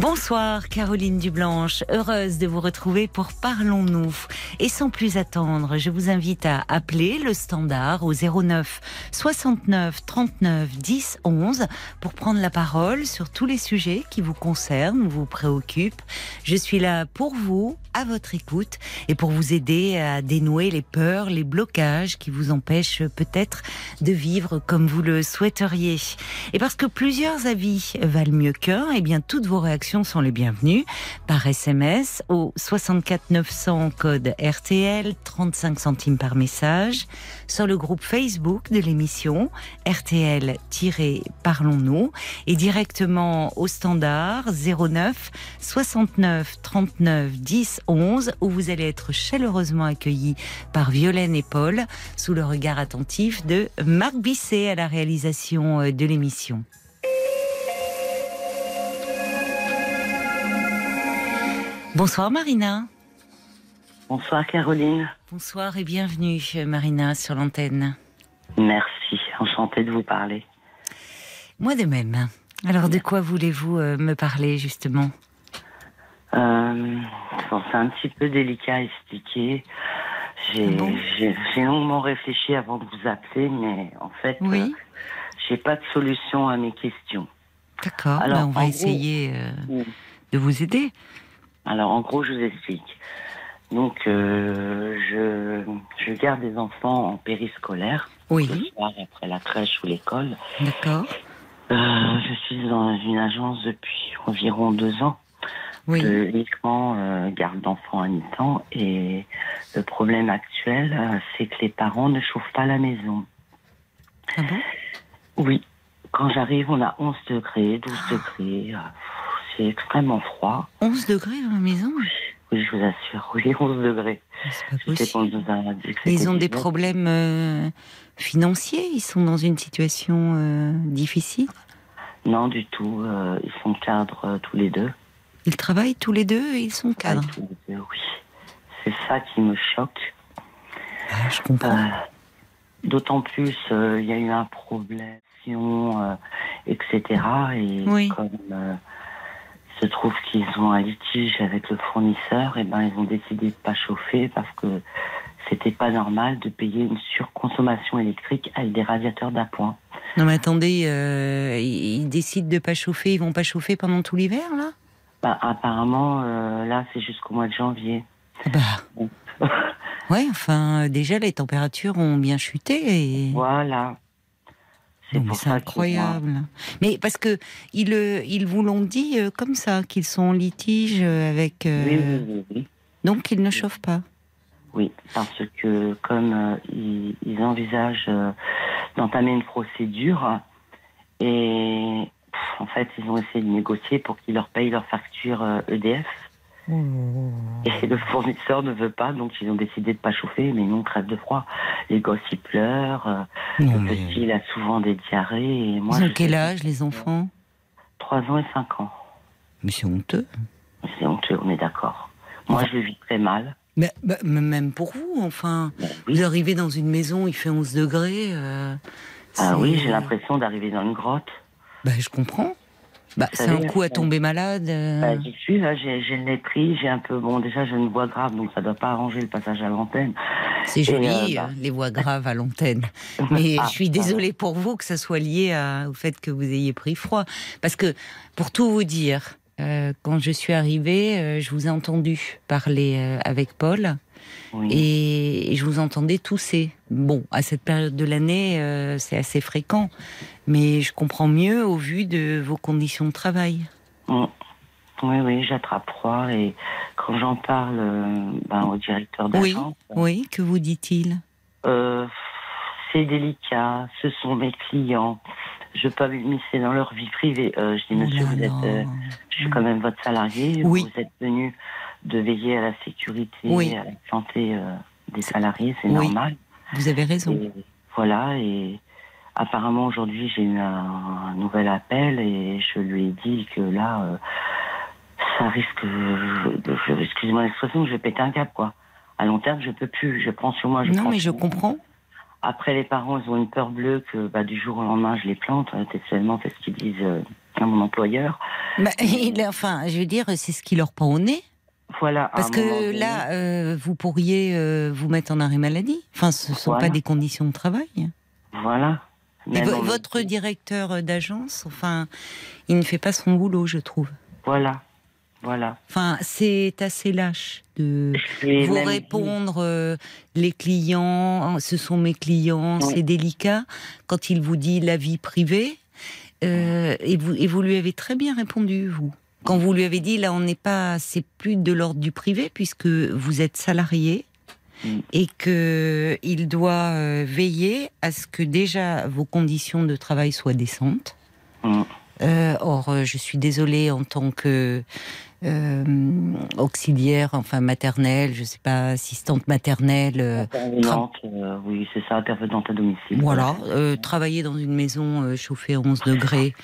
Bonsoir Caroline Dublanche, heureuse de vous retrouver pour Parlons-nous. Et sans plus attendre, je vous invite à appeler le standard au 09 69 39 10 11 pour prendre la parole sur tous les sujets qui vous concernent, vous préoccupent. Je suis là pour vous, à votre écoute, et pour vous aider à dénouer les peurs, les blocages qui vous empêchent peut-être de vivre comme vous le souhaiteriez. Et parce que plusieurs avis valent mieux qu'un, et eh bien toutes vos réactions sont les bienvenues par SMS au 64 900 code RTL 35 centimes par message. Sur le groupe Facebook de l'émission RTL-Parlons-nous et directement au standard 09 69 39 10 11 où vous allez être chaleureusement accueillis par Violaine et Paul sous le regard attentif de Marc Bisset à la réalisation euh, de l'émission. Bonsoir Marina. Bonsoir Caroline. Bonsoir et bienvenue Marina sur l'antenne. Merci, enchantée de vous parler. Moi de même. Alors de quoi voulez-vous euh, me parler justement? Euh, C'est un petit peu délicat à expliquer. J'ai longuement réfléchi avant de vous appeler, mais en fait, oui. Euh, j'ai pas de solution à mes questions. D'accord, ben, on va essayer de vous aider. Alors en gros, je vous explique. Donc, euh, je, je garde des enfants en périscolaire. Oui. Le soir, après la crèche ou l'école. D'accord. Euh, je suis dans une agence depuis environ deux ans. Oui. De uniquement euh, garde d'enfants à mi-temps. Et le problème actuel, c'est que les parents ne chauffent pas la maison. Ah bon? Oui. Quand j'arrive, on a 11 degrés, 12 degrés. C'est extrêmement froid. 11 degrés dans la maison Oui, je vous assure. Oui, 11 degrés. C'est pas possible. Ils ont des 19. problèmes euh, financiers Ils sont dans une situation euh, difficile Non, du tout. euh, ils sont cadres tous les deux. Ils travaillent tous les deux et ils sont cadres Ah, tous les deux, oui. C'est ça qui me choque. Ah, Je comprends. D'autant plus, il y a eu un problème, etc. Et Oui. comme se trouve qu'ils ont un litige avec le fournisseur, et ben ils ont décidé de pas chauffer parce que c'était pas normal de payer une surconsommation électrique avec des radiateurs d'appoint. Non mais attendez, euh, ils décident de pas chauffer, ils vont pas chauffer pendant tout l'hiver là? Ben, apparemment, euh, là, c'est jusqu'au mois de janvier. Bah ouais, enfin euh, déjà les températures ont bien chuté et Voilà. Non, mais pour c'est incroyable. Mais parce que ils, ils vous l'ont dit euh, comme ça, qu'ils sont en litige euh, avec. euh, Oui, oui, oui, oui. Donc ils ne chauffent pas. Oui, parce que comme euh, ils, ils envisagent euh, d'entamer une procédure et pff, en fait ils ont essayé de négocier pour qu'ils leur payent leur facture euh, EDF et le fournisseur ne veut pas donc ils ont décidé de pas chauffer mais nous on crève de froid. Les gosses ils pleurent, Non, le mais... petit il a souvent des diarrhées et moi Ils ont je quel âge les enfants 3 ans et 5 ans. Mais c'est honteux. C'est honteux, on est d'accord. Moi je le vis très mal. Mais, bah, mais même pour vous, enfin. Oui. Vous arrivez dans une maison, il fait 11 degrés. euh, Ah oui, j'ai l'impression d'arriver dans une grotte. Bah, je comprends. Bah, c'est un coup à euh, tomber malade. euh, Bah, J'y suis, là, j'ai j'ai le nez pris, j'ai un peu. Bon, déjà, j'ai une voix grave, donc ça doit pas arranger le passage à l'antenne. c'est joli, euh, bah. euh, les voix graves à l'antenne. Mais Ah, je suis désolée pour vous que ça soit lié à- au fait que vous ayez pris froid. Parce que, pour tout vous dire, euh, quand je suis arrivée, euh, je vous ai entendu parler euh, avec Paul Oui. et, et je vous entendais tousser. Bon, à cette période de l'année, euh, c'est assez fréquent, mais je comprends mieux au vu de vos conditions de travail. Mm. Oui, oui, j'attrape froid et quand j'en parle euh, ben, au directeur Oui, d'agence, oui, que vous dit-il euh, c'est délicat, ce sont mes clients. Je peux pas m'immiscer dans leur vie privée. Euh, je dis, Oh monsieur, là vous êtes, euh, je suis quand même votre salarié. Oui. Vous êtes venu de veiller à la sécurité, Oui. à la santé euh, des salariés, c'est Oui. normal. Vous avez raison. Et voilà, et apparemment aujourd'hui j'ai eu un, nouvel appel et je lui ai dit que là, euh, ça risque, excusez-moi l'expression, je vais péter un câble quoi. À long terme, je peux plus. Je prends sur moi. Je Non, mais je comprends. Après, les parents, ils ont une peur bleue que bah, du jour au lendemain, je les plante. Euh, Textuellement, c'est ce qu'ils disent euh, à mon employeur. Bah, il- enfin, je veux dire, c'est ce qui leur prend au nez. Voilà. Parce que donné- là, euh, vous pourriez euh, vous mettre en arrêt maladie. Enfin, ce ne sont Voilà. pas des conditions de travail. Voilà. Et vo- votre directeur d'agence, enfin, il ne fait pas son boulot, je trouve. Voilà. Voilà. Enfin, c'est assez lâche de vous même répondre. euh, les clients, ce sont mes clients, Oui. c'est délicat. Quand il vous dit la vie privée, euh, et vous et vous lui avez très bien répondu, vous. Quand vous lui avez dit là, on n'est pas, c'est plus de l'ordre du privé puisque vous êtes salarié Mm. et que il doit euh, veiller à ce que déjà vos conditions de travail soient décentes. Mm. Euh, or, euh, je suis désolée en tant que euh, auxiliaire, enfin maternelle, je sais pas, assistante maternelle. euh, Intervenante, euh, oui, c'est ça, intervenante à domicile. voilà, euh, travailler dans une maison chauffée à 11 degrés,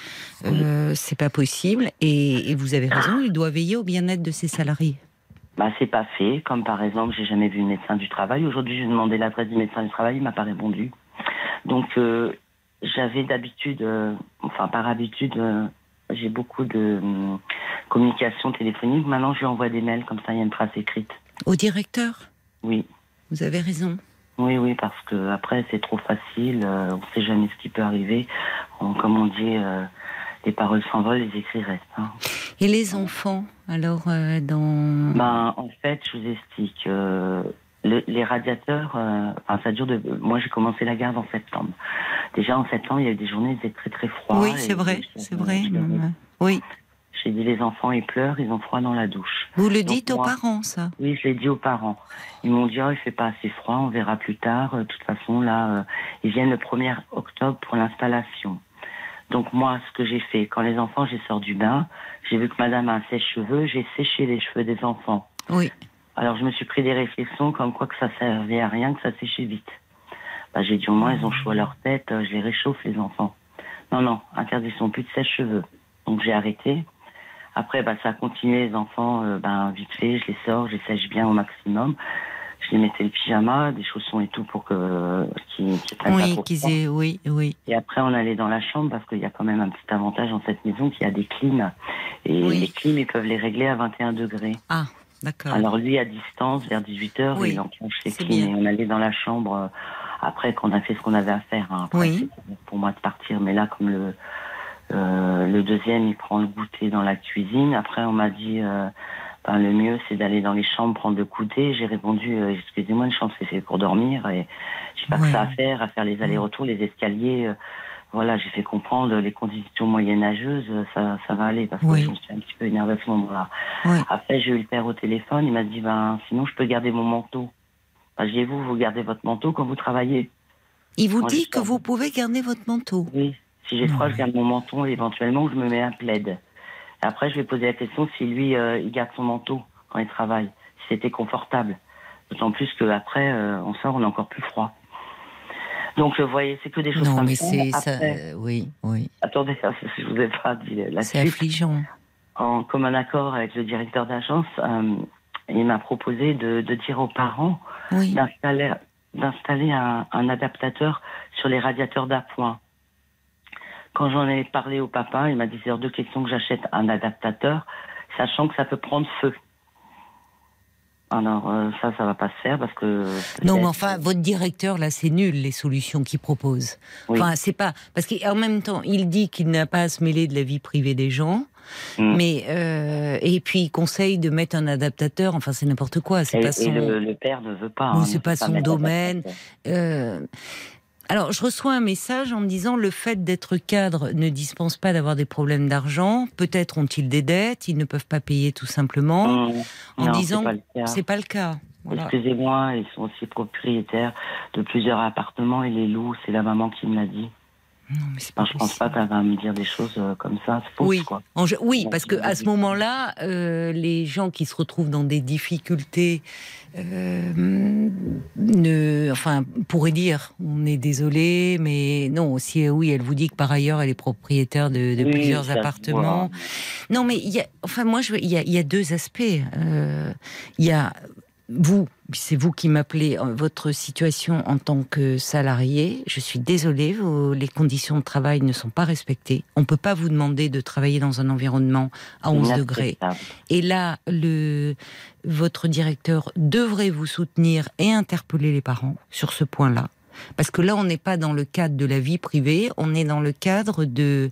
c'est pas possible. Et, et vous avez raison, il doit veiller au bien-être de ses salariés. Bah, c'est pas fait. Comme par exemple, j'ai jamais vu le médecin du travail. Aujourd'hui, j'ai demandé l'adresse du médecin du travail, il m'a pas répondu. Donc, j'avais d'habitude, enfin par habitude, j'ai beaucoup de hum, communication téléphonique. Maintenant, je lui envoie des mails, comme ça, il y a une trace écrite. Au directeur, Oui, vous avez raison. oui, oui, parce que après, c'est trop facile. euh, on sait jamais ce qui peut arriver. On- comme on dit, euh, les paroles s'envolent, les écrits restent. hein. Et les enfants, alors, euh, dans... Ben, en fait, je vous explique. Le- les radiateurs, euh, enfin, ça dure de. Moi, j'ai commencé la garde en septembre. Déjà en septembre, il y a eu des journées, il faisait très très froid. oui, c'est vrai, c'est vrai. maman. Oui, J'ai dit les enfants ils pleurent, ils ont froid dans la douche. vous le Donc, dites aux moi- parents, ça? Oui, je l'ai dit aux parents. Ils m'ont dit oh, il fait pas assez froid, on verra plus tard. De toute façon, là, euh, ils viennent le 1er octobre pour l'installation. Donc moi, ce que j'ai fait, quand les enfants, j'ai sorti du bain, j'ai vu que Madame a un sèche-cheveux, j'ai séché les cheveux des enfants. Oui. Alors je me suis pris des réflexions comme quoi que ça servait à rien, que ça séchait vite. Bah, j'ai dit au moins ils ont chaud à leur tête, euh, je les réchauffe les enfants. Non, non, interdiction, plus de sèche-cheveux. Donc j'ai arrêté. Après, bah, ça a continué, les enfants, euh, ben, vite fait, je les sors, je les sèche bien au maximum. Je les mettais le pyjama, des chaussons et tout pour que qu'ils qu'ils pas Oui, qu'ils aient... Oui, oui. Et après, on allait dans la chambre parce qu'il y a quand même un petit avantage dans cette maison qu'il y a des clims. Et Oui. les clims, ils peuvent les régler à 21 degrés. Ah, d'accord. Alors lui, à distance, vers 18h, Oui, il enclenche bien. et on allait dans la chambre euh, après qu'on a fait ce qu'on avait à faire. hein. Après, Oui. pour moi de partir, mais là, comme le, euh, le deuxième, il prend le goûter dans la cuisine. Après, on m'a dit, euh, ben, le mieux, c'est d'aller dans les chambres prendre le goûter. J'ai répondu, euh, excusez-moi, une chambre, c'est fait pour dormir. Et j'ai pas Ouais. que ça à faire, à faire les allers-retours, les escaliers. Voilà, j'ai fait comprendre les conditions moyenâgeuses, ça, ça va aller parce que Oui. je me suis un petit peu énervée à ce moment-là. Oui. Après, j'ai eu le père au téléphone, il m'a dit, ben, sinon, je peux garder mon manteau. Ben, j'ai vous, vous gardez votre manteau quand vous travaillez. Il vous Moi, dit que vous pouvez garder votre manteau. Oui. Si j'ai froid, je garde mon manteau et éventuellement, je me mets un plaid. Après, je vais poser la question si lui, euh, il garde son manteau quand il travaille, si c'était confortable. D'autant plus qu'après, euh, on sort, on est encore plus froid. Donc, vous voyez, c'est que des choses Non, comme mais ça. c'est ça. Euh, Oui, oui. Attendez, je vous ai pas dit la C'est affligeant. en commun accord avec le directeur d'agence, euh, il m'a proposé de, de dire aux parents Oui. d'installer un, un adaptateur sur les radiateurs d'appoint. Quand j'en ai parlé au papa, il m'a dit c'est hors de question que j'achète un adaptateur, sachant que ça peut prendre feu. Alors euh, ça, ça va pas se faire parce que. Non, mais enfin, votre directeur, là, c'est nul, les solutions qu'il propose. Oui. Enfin, c'est pas. Parce qu'en même temps, il dit qu'il n'a pas à se mêler de la vie privée des gens. Mm. Mais. euh, et puis, il conseille de mettre un adaptateur. Enfin, c'est n'importe quoi. C'est et, pas et son. le, le père ne veut pas. Hein, c'est pas veut son domaine. Euh, alors, je reçois un message en me disant le fait d'être cadre ne dispense pas d'avoir des problèmes d'argent. Peut-être ont-ils des dettes, ils ne peuvent pas payer tout simplement. En Non, disant, pas le cas. c'est pas le cas. Voilà. Excusez-moi, ils sont aussi propriétaires de plusieurs appartements et les loups, c'est la maman qui me l'a dit. Non, mais c'est pas Enfin, je pense pas qu'elle va me dire des choses euh, comme ça, faux, Oui. quoi. En oui, parce que à ce moment-là, euh, les gens qui se retrouvent dans des difficultés, euh, ne, enfin, pourraient dire, on est désolé, mais non. Si oui, elle vous dit que par ailleurs, elle est propriétaire de, de Oui, plusieurs ça appartements. Non, mais il y a, enfin, moi, il y a, il y a deux aspects. Euh, Il y a vous, c'est vous qui m'appelez euh, votre situation en tant que salarié. Je suis désolée, les conditions de travail ne sont pas respectées. On peut pas vous demander de travailler dans un environnement à 11 degrés. Et là, le, votre directeur devrait vous soutenir et interpeller les parents sur ce point-là. Parce que là, on n'est pas dans le cadre de la vie privée, on est dans le cadre de,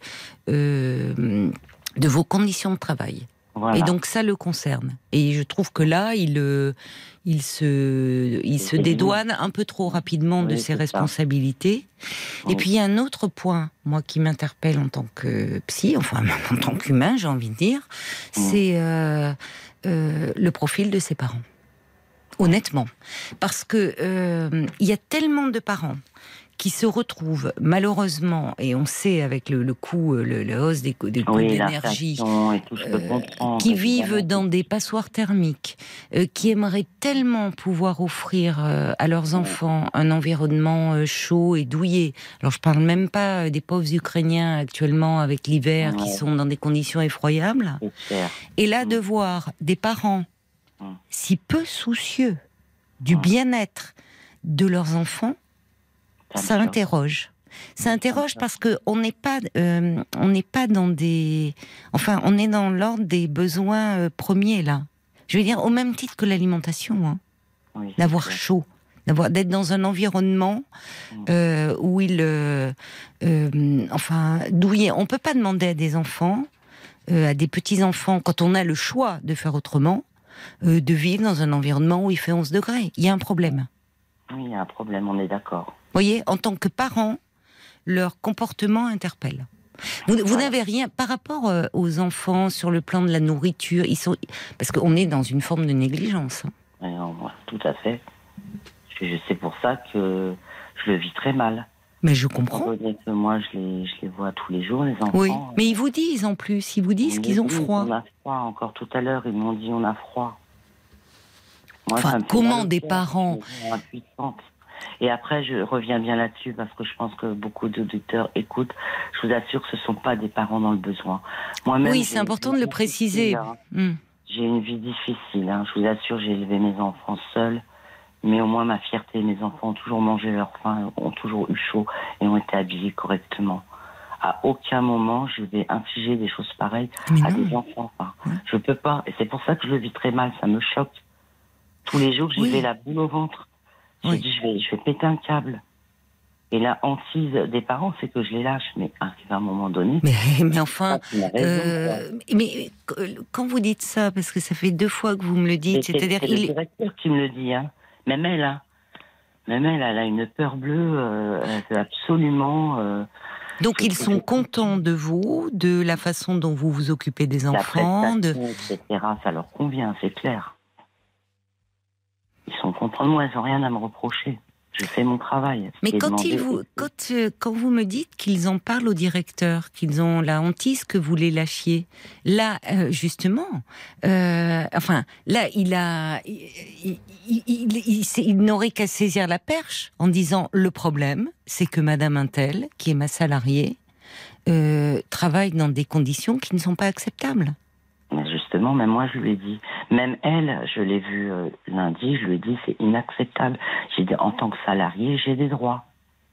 euh, de vos conditions de travail. Voilà. Et donc ça le concerne. Et je trouve que là, il, euh, il se, il se C'est dédouane un peu trop rapidement de ses ça. responsabilités. Et puis il y a un autre point, moi, qui m'interpelle en tant que psy, enfin en tant qu'humain, j'ai envie de dire, c'est euh, euh, le profil de ses parents. Honnêtement, parce que euh, il y a tellement de parents qui se retrouvent malheureusement, et on sait avec le, le coût, euh, le, la hausse des, coûts- des coûts oui, d'énergie, euh, qui vivent dans des passoires thermiques, euh, qui aimeraient tellement pouvoir offrir euh, à leurs enfants un environnement chaud et douillet. Alors je parle même pas des pauvres Ukrainiens actuellement avec l'hiver qui sont dans des conditions effroyables. Et là Mm. de voir des parents Mm. si peu soucieux du Mm. bien-être de leurs enfants, Ça interroge. Ça interroge parce que on n'est pas, euh, on n'est pas dans des, enfin, on est dans l'ordre des besoins euh, premiers là. Je veux dire au même titre que l'alimentation, hein, Oui, d'avoir chaud, d'avoir d'être dans un environnement Mm. euh, où il, enfin, douillet. On peut pas demander à des enfants, à des petits enfants, quand on a le choix de faire autrement, de vivre dans un environnement où il fait 11 degrés. Il y a un problème. Oui, il y a un problème, on est d'accord. Vous voyez, en tant que parents, leur comportement interpelle. Vous, vous Voilà. n'avez rien par rapport euh, aux enfants sur le plan de la nourriture. Ils sont parce qu'on est dans une forme de négligence. hein. Non, moi, tout à fait. C'est pour ça que je le vis très mal. Mais je comprends. que moi, je les, je les vois tous les jours, les enfants. Oui, mais ils vous disent en plus, ils vous disent Ils qu'ils ont froid. On a froid, encore tout à l'heure, ils m'ont dit on a froid. Moi, Enfin, comment des parents- Et après, je reviens bien là-dessus parce que je pense que beaucoup d'auditeurs écoutent. Je vous assure que ce ne sont pas des parents dans le besoin. Moi-même, Oui, j'ai c'est important de le préciser. hein. Hmm. J'ai une vie difficile. hein. Je vous assure, j'ai élevé mes enfants seuls. Mais au moins, ma fierté, mes enfants ont toujours mangé leur faim, ont toujours eu chaud et ont été habillés correctement. À aucun moment, je vais infliger des choses pareilles Mais à non. des enfants. Ouais. Je peux pas. Et c'est pour ça que je le vis très mal. Ça me choque. Tous les jours, j'y Oui. la boule au ventre. Je Oui. dis, je vais, je vais péter un câble. Et la hantise des parents, c'est que je les lâche. Mais arrive à un moment donné, Mais, mais enfin, raison, euh, mais euh, quand vous dites ça, parce que ça fait deux fois que vous me le dites, c'est c'est-à-dire c'est directeur qui me le dit. Hein. Même elle, hein. Même elle, elle a une peur bleue euh, elle veut absolument. euh, donc ils sont contents de vous, de la façon dont vous vous occupez des enfants, de, etc. Ça leur convient, c'est clair. Ils sont contents de moi, ils n'ont rien à me reprocher. Je fais mon travail. Mais quand, ils vous, quand, euh, quand vous me dites qu'ils en parlent au directeur, qu'ils ont la hantise que vous les lâchiez, là, euh, justement, euh, enfin, là, il a, il, n'aurait qu'à saisir la perche en disant le problème, c'est que Madame Intel, qui est ma salariée, travaille dans des conditions qui ne sont pas acceptables. Justement, même moi, je lui ai dit. Même elle, je l'ai vue euh, lundi, je lui ai dit, c'est inacceptable. J'ai dit, en tant que salarié, j'ai des droits.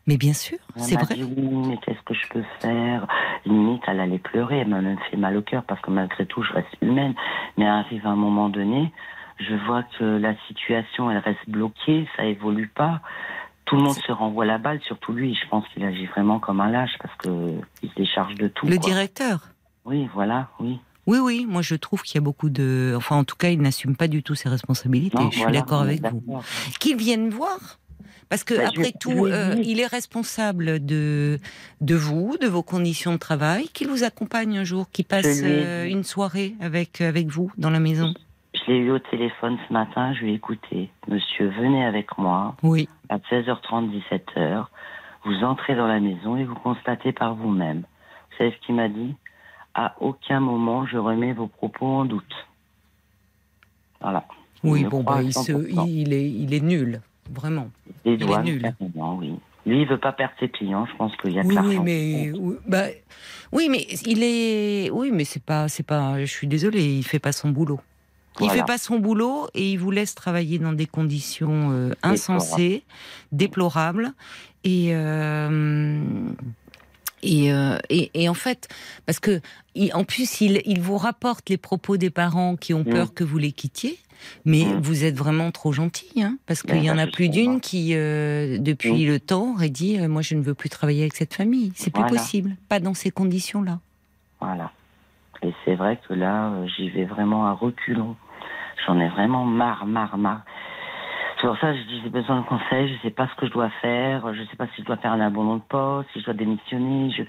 Mais bien sûr, c'est vrai. dit oui, mais qu'est-ce que je peux faire? Limite, elle allait pleurer, elle m'a même fait mal au cœur parce que malgré tout, je reste humaine. Mais arrive un moment donné, je vois que la situation, elle reste bloquée, ça évolue pas. Tout le monde se renvoie la balle, surtout lui. Je pense qu'il agit vraiment comme un lâche parce que il se décharge de tout. Le quoi. directeur? Oui, voilà, oui. Oui, oui, moi je trouve qu'il y a beaucoup de... Enfin, en tout cas, il n'assume pas du tout ses responsabilités. Non, je suis voilà, d'accord avec vous. d'accord. Qu'ils viennent voir. Parce que, Bah, après je tout, euh, il est responsable de, de vous, de vos conditions de travail, qu'il vous accompagne un jour, qu'il passe euh, une soirée avec, avec vous dans la maison. Je l'ai eu au téléphone ce matin, je lui ai écouté. Monsieur, venez avec moi Oui. à 16h30, 17h. vous entrez dans la maison et vous constatez par vous-même. Vous savez ce qu'il m'a dit? À aucun moment je remets vos propos en doute. Voilà. Oui, bon, bah, il, se- 100%. il, est, il est nul, vraiment. Il est nul. oui. Lui, il veut pas perdre ses clients. Je pense qu'il y a que Oui, l'argent mais oui, bah, oui, mais il est, oui, mais c'est pas, c'est pas. Je suis désolée, il fait pas son boulot. Il Voilà. fait pas son boulot et il vous laisse travailler dans des conditions euh, insensées, déplorables et. euh, et, euh, et, et en fait, parce que en plus, il, il vous rapporte les propos des parents qui ont Mm. peur que vous les quittiez, mais Mm. vous êtes vraiment trop gentil, hein, parce qu'il Ben, y en a plus d'une qui, euh, depuis Mm. le temps, aurait dit euh, moi je ne veux plus travailler avec cette famille. C'est plus Voilà. possible, pas dans ces conditions-là. Voilà. Et c'est vrai que là, j'y vais vraiment à reculons. J'en ai vraiment marre, marre, marre. C'est pour ça que je dis j'ai besoin de conseils, je sais pas ce que je dois faire, je sais pas si je dois faire un abandon de poste, si je dois démissionner, je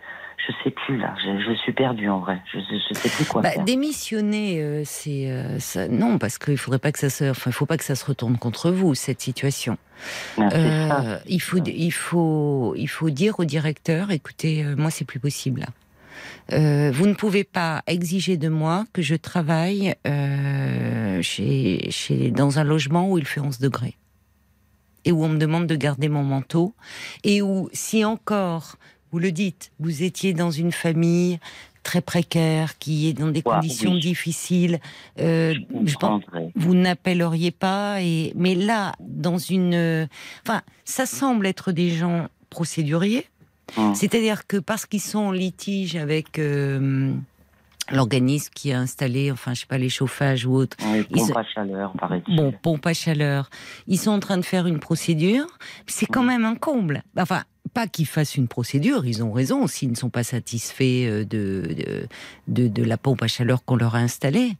je sais plus là, je, je suis perdue en vrai, je, je sais plus quoi Bah, faire. démissionner, euh, c'est euh, ça- non parce qu'il faudrait pas que ça se, enfin il faut pas que ça se retourne contre vous cette situation. Ah, Euh, ça. il faut il faut il faut dire au directeur écoutez euh, moi c'est plus possible là. Euh, vous ne pouvez pas exiger de moi que je travaille euh, chez, chez, dans un logement où il fait 11 degrés. Et où on me demande de garder mon manteau. Et où si encore vous le dites vous étiez dans une famille très précaire qui est dans des Ouais, conditions oui. difficiles euh, je je pense vous n'appelleriez pas et mais là dans une enfin ça semble être des gens procéduriers Hum. c'est-à-dire que parce qu'ils sont en litige avec euh, l'organisme qui a installé enfin je sais pas les chauffages ou autre Oui, ils pompe se- à chaleur, paraît-il. bon pompe à chaleur ils sont en train de faire une procédure c'est quand Mm. même un comble enfin pas qu'ils fassent une procédure, ils ont raison s'ils ne sont pas satisfaits euh, de, de, de, de la pompe à chaleur qu'on leur a installée.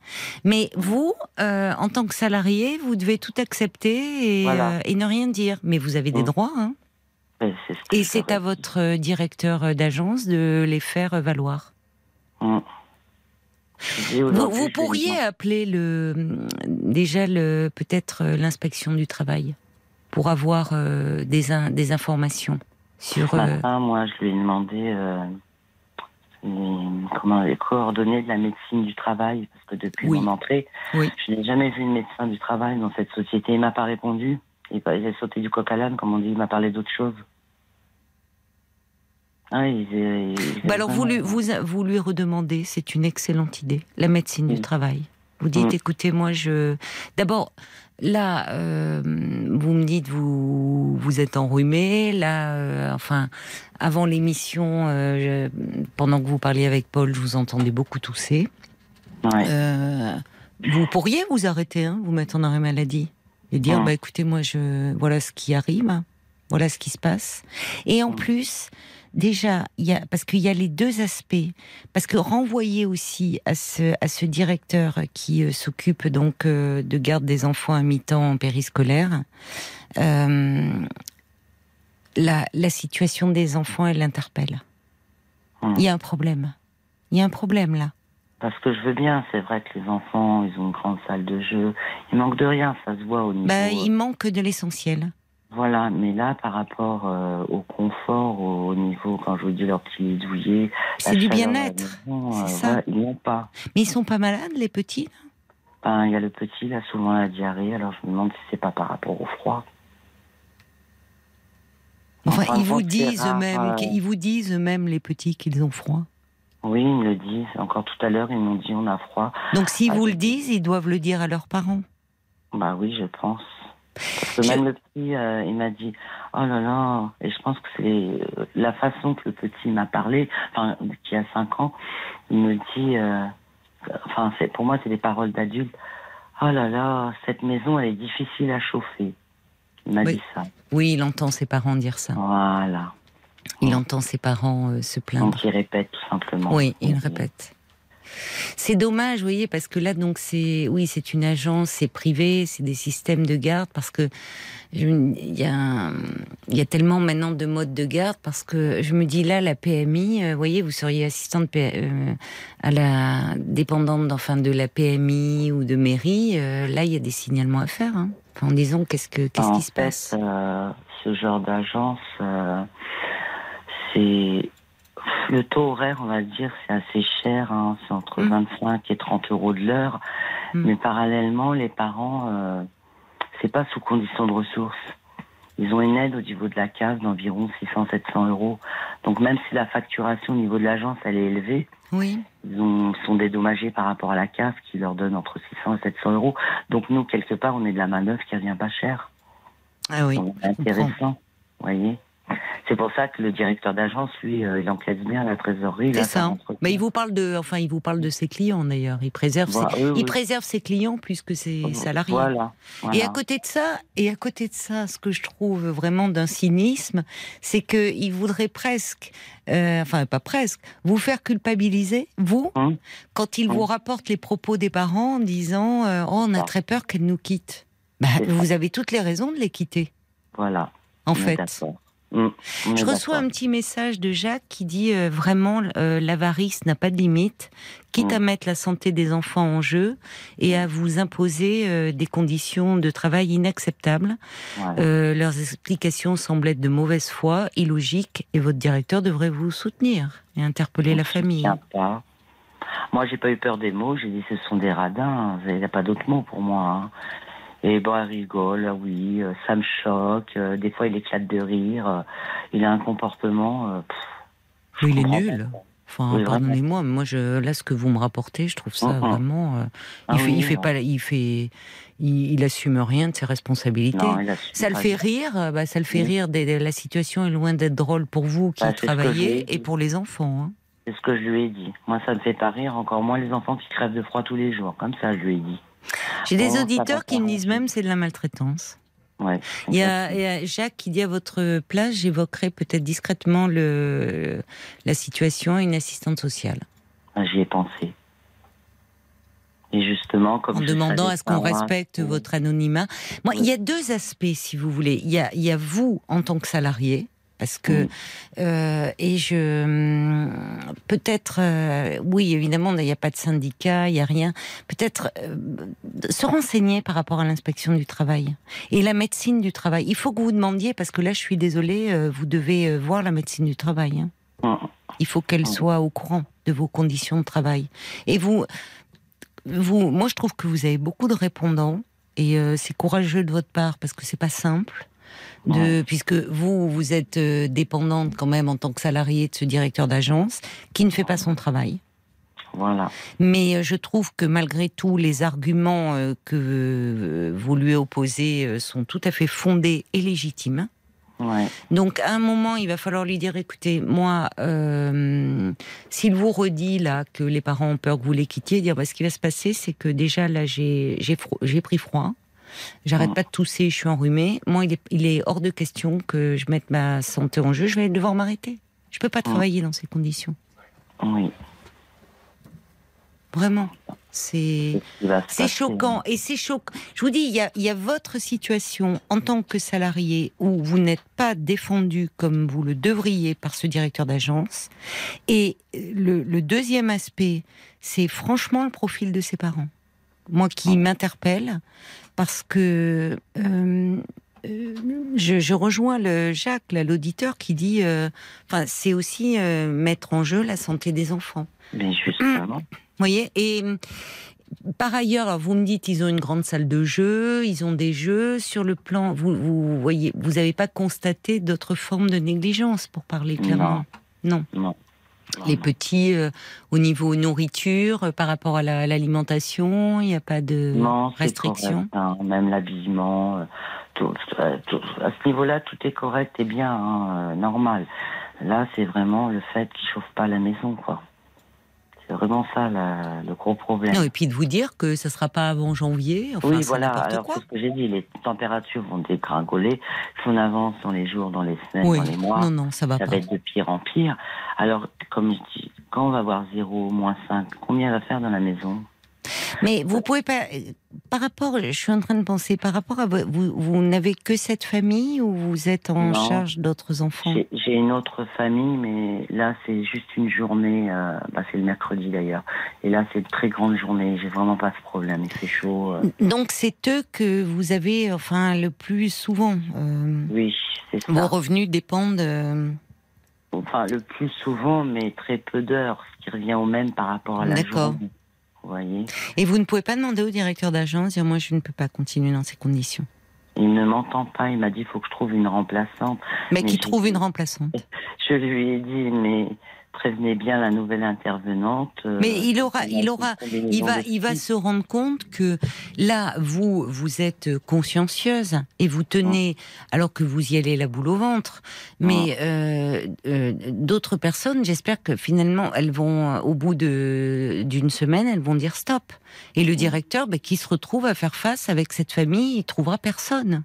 Mais vous, euh, en tant que salarié, vous devez tout accepter et, Voilà. euh, et ne rien dire. Mais vous avez des Mm. droits, hein. Et c'est ce que Et je c'est à votre euh, directeur d'agence de les faire valoir. Hum. Je dis Vous, pourriez appeler le déjà le peut-être euh, l'inspection du travail pour avoir euh, des, in- des informations sur. Ce euh, matin, moi, je lui ai demandé euh, les, comment, les coordonnées de la médecine du travail, parce que depuis Oui. mon entrée, Oui. je n'ai jamais vu de médecin du travail dans cette société. Il m'a pas répondu. Il, il a sauté du coq à l'âne, comme on dit. Il m'a parlé d'autre chose. Ah, il, il- il- Bah alors vous lui, vraiment- vous, vous lui redemandez, c'est une excellente idée, la médecine du travail. Vous dites, Mm. écoutez, moi je... D'abord, là, euh, vous me dites, vous, vous êtes enrhumé, là, euh, enfin, avant l'émission, euh, pendant que vous parliez avec Paul, je vous entendais beaucoup tousser. Ouais. Vous pourriez vous arrêter, hein, vous mettre en arrêt maladie? Et dire, bah écoutez, moi, je, voilà ce qui arrive, voilà ce qui se passe. Et en plus, déjà, il y a, parce qu'il y a les deux aspects, parce que renvoyer aussi à ce, à ce directeur qui euh, s'occupe donc euh, de garde des enfants à mi-temps en périscolaire, euh, la, la situation des enfants, elle l'interpelle. Il y a un problème. Il y a un problème là. Parce que je veux bien, c'est vrai que les enfants, ils ont une grande salle de jeu. Il manque de rien, ça se voit au niveau. Bah, euh, il manque de l'essentiel. Voilà, mais là, par rapport euh, au confort, au, au niveau, quand je vous dis leur petit douillet, C'est du bien-être. euh, ça. ils n'ont pas. Mais ils sont pas malades, les petits Ben, il y a le petit, là, souvent la diarrhée, alors je me demande si c'est pas par rapport au froid. Enfin, Enfin, ils vous disent rare, euh, qu'ils vous disent eux-mêmes les petits qu'ils ont froid. Oui, ils me le disent. Encore tout à l'heure, ils m'ont dit on a froid. Donc s'ils Ah, vous le disent, ils doivent le dire à leurs parents. Bah oui, je pense. Parce que Je- même le petit, euh, il m'a dit oh là là. Et je pense que c'est euh, la façon que le petit m'a parlé, enfin, qui a 5 ans, il me dit, euh, enfin, c'est pour moi, c'est des paroles d'adulte. Oh là là, cette maison, elle est difficile à chauffer. Il m'a Oui. dit ça. Oui, il entend ses parents dire ça. Voilà. Il entend ses parents euh, se plaindre. Donc il répète tout simplement. Oui, il répète. C'est dommage, vous voyez, parce que là, donc, c'est, oui, c'est une agence, c'est privé, c'est des systèmes de garde, parce que il y a, y tellement maintenant de modes de garde, parce que je me dis là, la PMI, euh, vous voyez, vous seriez assistante euh, à la dépendante, enfin, de la PMI ou de mairie, euh, là, il y a des signalements à faire, hein. Enfin, en disant qu'est-ce que, qu'est-ce en qui se passe? ce genre d'agence, c'est le taux horaire, on va dire, c'est assez cher. hein. C'est entre Mm. 25 et 30 euros de l'heure. Mm. Mais parallèlement, les parents, euh, c'est pas sous condition de ressources. Ils ont une aide au niveau de la case d'environ 600-700 euros. Donc même si la facturation au niveau de l'agence, elle est élevée, Oui. ils ont- sont dédommagés par rapport à la case qui leur donne entre 600 et 700 euros. Donc nous, quelque part, on est de la main-d'œuvre qui revient pas cher. Ah oui. Donc, c'est intéressant. Vous voyez C'est pour ça que le directeur d'agence, lui, euh, il encaisse bien la trésorerie. C'est ça. Mais il vous parle de, enfin, il vous parle de ses clients d'ailleurs. Il préserve, ses, oui, il préserve ses clients plus que ses salariés. Voilà. Et à côté de ça, et à côté de ça, ce que je trouve vraiment d'un cynisme, c'est que il voudrait presque, euh, enfin pas presque, vous faire culpabiliser, vous, Hum. quand il Hum. vous rapporte les propos des parents en disant euh, oh on a très peur qu'elle nous quitte. Bah, ça. vous avez toutes les raisons de les quitter, Voilà. en fait. Est Je reçois un petit message de Jacques qui dit euh, vraiment euh, l'avarice n'a pas de limite, quitte à Mm. mettre la santé des enfants en jeu et à vous imposer euh, des conditions de travail inacceptables. Voilà. Leurs explications semblent être de mauvaise foi, illogiques, et votre directeur devrait vous soutenir et interpeller la famille. Pas. Moi, j'ai pas eu peur des mots. J'ai dit ce sont des radins. Il n'y a pas d'autres mots pour moi. hein. Et bon, elle rigole, ah oui, euh, ça me choque. euh, des fois, il éclate de rire. euh, il a un comportement. pff, Oui, il est nul. pas. Enfin, Oui, pardonnez-moi, mais moi, je, là, ce que vous me rapportez, je trouve ça vraiment. euh, Ah il fait, oui, il fait pas, il fait, il, il assume rien de ses responsabilités. Non, Ça le fait rire, bah, ça le fait Oui. rire. des- des- la situation est loin d'être drôle pour vous qui Bah, travaillez et pour les enfants. hein. C'est ce que je lui ai dit. Moi, ça me fait pas rire. Encore moins les enfants qui crèvent de froid tous les jours. Comme ça, je lui ai dit. J'ai des Oh, auditeurs qui me disent même c'est de la maltraitance. Ouais. Il y, a, il y a Jacques qui dit à votre place, j'évoquerai peut-être discrètement le, la situation à une assistante sociale. Ah, J'y ai pensé. Et justement, comme en demandant à ce qu'on respecte votre anonymat. Moi, il y a deux aspects, si vous voulez. Il y a, il y a vous en tant que salarié. Parce que Mm. euh, et je hum, peut-être euh, oui évidemment il n'y a pas de syndicat il n'y a rien peut-être euh, se renseigner par rapport à l'inspection du travail et la médecine du travail il faut que vous demandiez parce que là je suis désolée vous devez voir la médecine du travail hein. Mm. il faut qu'elle Mm. soit au courant de vos conditions de travail et vous vous, moi, je trouve que vous avez beaucoup de répondants et c'est courageux de votre part parce que c'est pas simple. De, puisque vous, vous êtes euh, dépendante quand même en tant que salarié de ce directeur d'agence qui ne fait pas son travail. Voilà. Mais euh, je trouve que malgré tout, les arguments euh, que vous lui opposez sont tout à fait fondés et légitimes. Ouais. Donc à un moment, il va falloir lui dire écoutez, moi, euh, s'il vous redit là que les parents ont peur que vous les quittiez, dire bah, ce qui va se passer, c'est que déjà là, j'ai pris froid. J'arrête Mm. pas de tousser, je suis enrhumée. Moi, il est, il est hors de question que je mette ma santé en jeu. Je vais devoir m'arrêter. Je peux pas travailler dans ces conditions. Oui. Vraiment. C'est. C'est choquant et c'est choquant. Je vous dis, il y a, il y a votre situation en tant que salarié où vous n'êtes pas défendu comme vous le devriez par ce directeur d'agence. Et le, le deuxième aspect, c'est franchement le profil de ses parents. Moi qui m'interpelle parce que euh, je, je rejoins le Jacques, là, l'auditeur, qui dit, euh, enfin, c'est aussi euh, mettre en jeu la santé des enfants. Mais justement. Vous voyez Et par ailleurs, alors, vous me dites, ils ont une grande salle de jeu, ils ont des jeux. Sur le plan, vous, vous voyez, vous n'avez pas constaté d'autres formes de négligence, pour parler clairement? Non. Non. Les petits, euh, au niveau nourriture, euh, par rapport à la- à l'alimentation, il n'y a pas de Non, c'est restriction? correct, hein, même l'habillement, euh, tout, euh, tout- à ce niveau-là, tout est correct et bien, hein, normal. Là, c'est vraiment le fait qu'ils chauffent pas la maison, quoi. C'est vraiment ça la- le gros problème. Non, et puis de vous dire que ça ne sera pas avant janvier. Enfin, oui, voilà. Alors, c'est ce que j'ai dit. Les températures vont dégringoler. Si on avance dans les jours, dans les semaines, Oui, dans les mois, non, non, ça va ça va être de pire en pire. Alors, comme je dis, quand on va avoir 0, moins 5, combien va faire dans la maison? Mais vous pouvez pas. euh, Par rapport, je suis en train de penser, par rapport à vo- vous, vous n'avez que cette famille ou vous êtes en Non. charge d'autres enfants? J'ai une autre famille, mais là, c'est juste une journée. euh, bah, c'est le mercredi d'ailleurs. Et là, c'est une très grande journée. J'ai vraiment pas ce problème. Il fait chaud. euh, Donc c'est eux que vous avez, enfin, le plus souvent. euh, oui, c'est ça. vos revenus dépendent. enfin le plus souvent, mais très peu d'heures, ce qui revient au même par rapport à la D'accord. journée. Vous voyez Et vous ne pouvez pas demander au directeur d'agence, dire moi je ne peux pas continuer dans ces conditions. Il ne m'entend pas, il m'a dit il faut que je trouve une remplaçante. Mais, Mais qui trouve dit- une remplaçante. Je lui ai dit, mais prévenez bien la nouvelle intervenante. euh, Mais il aura, il aura, il va, il va se rendre compte que là, vous, vous êtes consciencieuse et vous tenez, alors que vous y allez la boule au ventre. Mais euh, euh, d'autres personnes, j'espère que finalement, elles vont, au bout de d'une semaine, elles vont dire stop. Et le directeur, ben, qui se retrouve à faire face avec cette famille, il trouvera personne.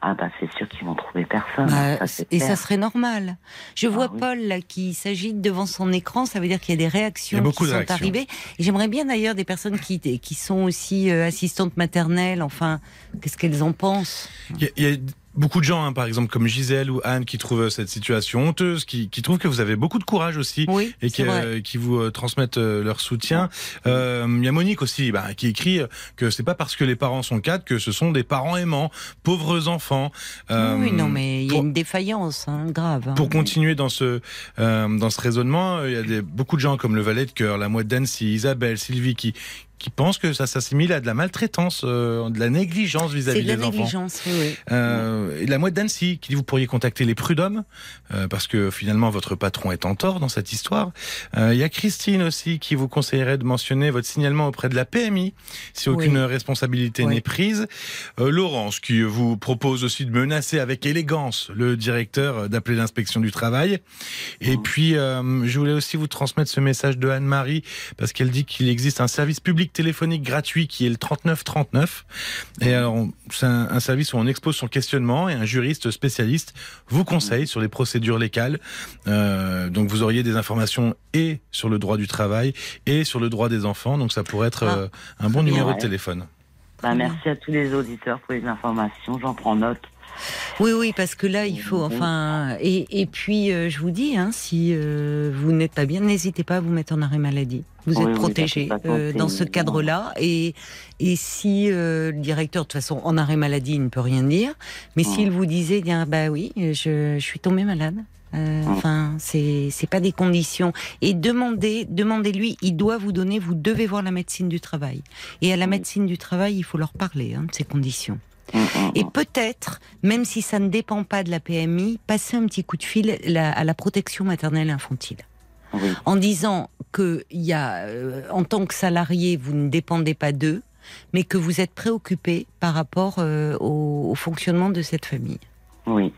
Ah bah c'est sûr qu'ils vont trouver personne. Bah, ça, et ça serait normal. Je Ah vois oui. Paul là, qui s'agite devant son écran, ça veut dire qu'il y a des réactions a qui de sont réactions. arrivées. Et j'aimerais bien d'ailleurs des personnes qui, qui sont aussi euh, assistantes maternelles, enfin, qu'est-ce qu'elles en pensent? Il y, a- il y a beaucoup de gens, hein, par exemple comme Gisèle ou Anne, qui trouvent cette situation honteuse, qui, qui trouvent que vous avez beaucoup de courage aussi. Oui, Et qui, euh, qui vous euh, transmettent euh, leur soutien. Euh, Il y a Monique aussi, bah, qui écrit que c'est pas parce que les parents sont cadres que ce sont des parents aimants, pauvres enfants. Oui, non, mais il y a une défaillance hein, grave. hein. Pour continuer dans ce euh, dans ce raisonnement, il y a des, beaucoup de gens comme le valet de cœur, la mouette d'Annecy, Isabelle, Sylvie, qui qui pensent que ça s'assimile à de la maltraitance, euh, de la négligence vis-à-vis de la des enfants. négligence, oui, oui. Euh, et la mouette d'Annecy qui dit vous pourriez contacter les prud'hommes euh, parce que finalement votre patron est en tort dans cette histoire. Euh, Il y a Christine aussi qui vous conseillerait de mentionner votre signalement auprès de la PMI si Oui. aucune responsabilité n'est prise. Euh, Laurence qui vous propose aussi de menacer avec élégance le directeur d'appeler l'inspection du travail. Et puis euh, je voulais aussi vous transmettre ce message de Anne-Marie parce qu'elle dit qu'il existe un service public téléphonique gratuit qui est le 3939. Et alors, on- c'est un, un service où on expose son questionnement et un juriste spécialiste vous conseille sur les procédures légales. Euh, donc, vous auriez des informations et sur le droit du travail et sur le droit des enfants. Donc, ça pourrait être Ah, euh, un bon numéro de téléphone. Bah, merci à tous les auditeurs pour les informations, j'en prends note. Oui, oui, parce que là, il faut, enfin, et, et puis, euh, je vous dis, hein, si euh, vous n'êtes pas bien, n'hésitez pas à vous mettre en arrêt maladie. Vous Oui, êtes oui, protégé euh, dans ce cadre-là, et et si le directeur, de toute façon, en arrêt maladie, il ne peut rien dire, mais Mm. s'il vous disait, dire, bah oui, je, je suis tombé malade. Mm. Enfin, c'est c'est pas des conditions. Et demandez, demandez-lui. Il doit vous donner. Vous devez voir la médecine du travail. Et à la Mm. médecine du travail, il faut leur parler hein, de ces conditions. Hum, hum, Et hum. peut-être, même si ça ne dépend pas de la PMI, passer un petit coup de fil à la protection maternelle infantile. Oui. En disant que y a, euh, en tant que salarié, vous ne dépendez pas d'eux, mais que vous êtes préoccupé par rapport euh, au, au fonctionnement de cette famille. Oui.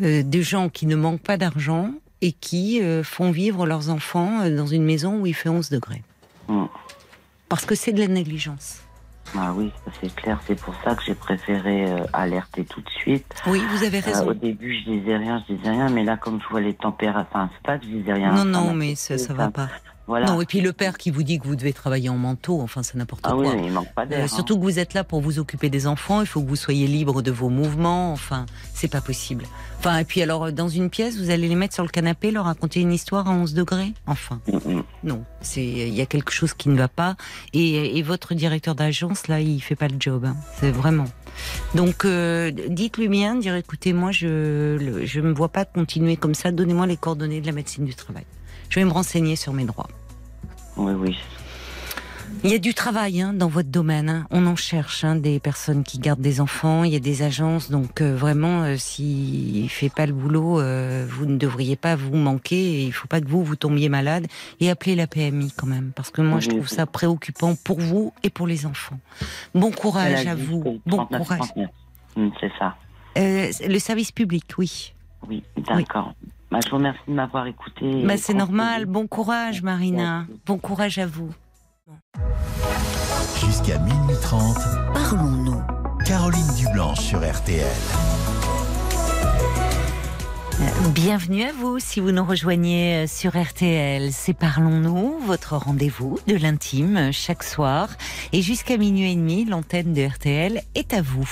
Euh, des gens qui ne manquent pas d'argent et qui euh, font vivre leurs enfants dans une maison où il fait 11 degrés. Hum. Parce que c'est de la négligence. Ah oui, ça, c'est clair. C'est pour ça que j'ai préféré euh, alerter tout de suite. Oui, vous avez Euh, raison. au début, je disais rien, je disais rien, mais là, comme je vois les températures, enfin, c'est pas que je disais rien. non, ça non, m'a mais fait- ça, ça va pas. Voilà. Non, et puis le père qui vous dit que vous devez travailler en manteau, enfin, c'est n'importe ah oui, quoi. mais il manque pas d'air. Euh, hein. surtout que vous êtes là pour vous occuper des enfants, il faut que vous soyez libre de vos mouvements, enfin, c'est pas possible. Enfin, et puis alors, euh, dans une pièce, vous allez les mettre sur le canapé, leur raconter une histoire à 11 degrés Enfin, Hum, hum. non, c'est il y a quelque chose qui ne va pas. Et, et votre directeur d'agence, là, il fait pas le job, hein. c'est vraiment. Donc, euh, dites-lui bien, dire écoutez, moi, je le- je me vois pas continuer comme ça, donnez-moi les coordonnées de la médecine du travail. Je vais me renseigner sur mes droits. Oui, oui. Il y a du travail hein, dans votre domaine. hein. On en cherche hein, des personnes qui gardent des enfants. Il y a des agences. Donc euh, vraiment, euh, s'il fait pas le boulot, euh, vous ne devriez pas vous manquer. Et il faut pas que vous vous tombiez malade. Et appelez la PMI quand même, parce que moi je trouve ça préoccupant pour vous et pour les enfants. Bon courage à vous. Bon 39, courage. 39. Hum, c'est ça. Euh, le service public, oui. Oui, d'accord. Bah, je vous remercie de m'avoir écouté. Bah, c'est normal. Bon courage, Marina. Merci. Bon courage à vous. Jusqu'à minuit 30, Parlons-nous. Caroline Dublanche sur RTL. Bienvenue à vous si vous nous rejoignez sur RTL. C'est Parlons-nous, votre rendez-vous de l'intime chaque soir. Et jusqu'à minuit et demi, l'antenne de RTL est à vous.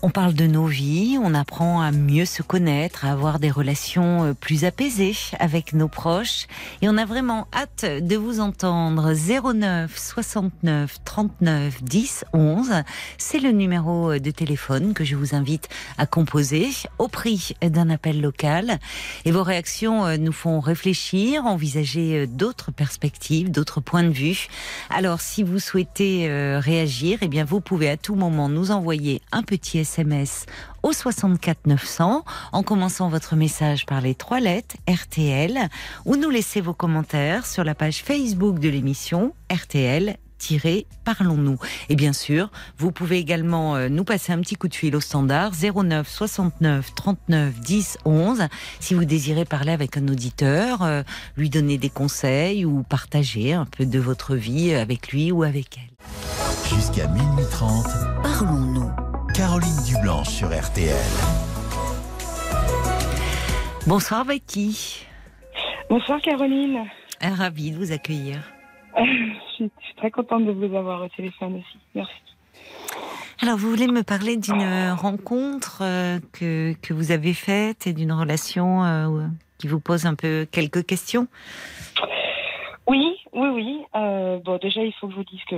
On parle de nos vies, on apprend à mieux se connaître, à avoir des relations euh, plus apaisées avec nos proches. Et on a vraiment hâte de vous entendre. 09 69 39 10 11. C'est le numéro de téléphone que je vous invite à composer au prix d'un appel local. Et vos réactions euh, nous font réfléchir, envisager euh, d'autres perspectives, d'autres points de vue. Alors, si vous souhaitez réagir, eh bien, vous pouvez à tout moment nous envoyer un petit SMS au 64 900 en commençant votre message par les trois lettres RTL ou nous laissez vos commentaires sur la page Facebook de l'émission RTL Parlons-nous. Et bien sûr, vous pouvez également euh, nous passer un petit coup de fil au standard 09 69 39 10 11 si vous désirez parler avec un auditeur, euh, lui donner des conseils ou partager un peu de votre vie avec lui ou avec elle. Jusqu'à minuit 30, parlons-nous. Caroline Dublanche sur RTL. Bonsoir Becky. Bonsoir Caroline. Ah, ravie de vous accueillir. je, suis, très contente de vous avoir au téléphone aussi. Merci. Alors, vous voulez me parler d'une rencontre euh, que, que vous avez faite et d'une relation euh, qui vous pose un peu quelques questions? Oui, oui, oui. Euh, bon, déjà, il faut que je vous dise que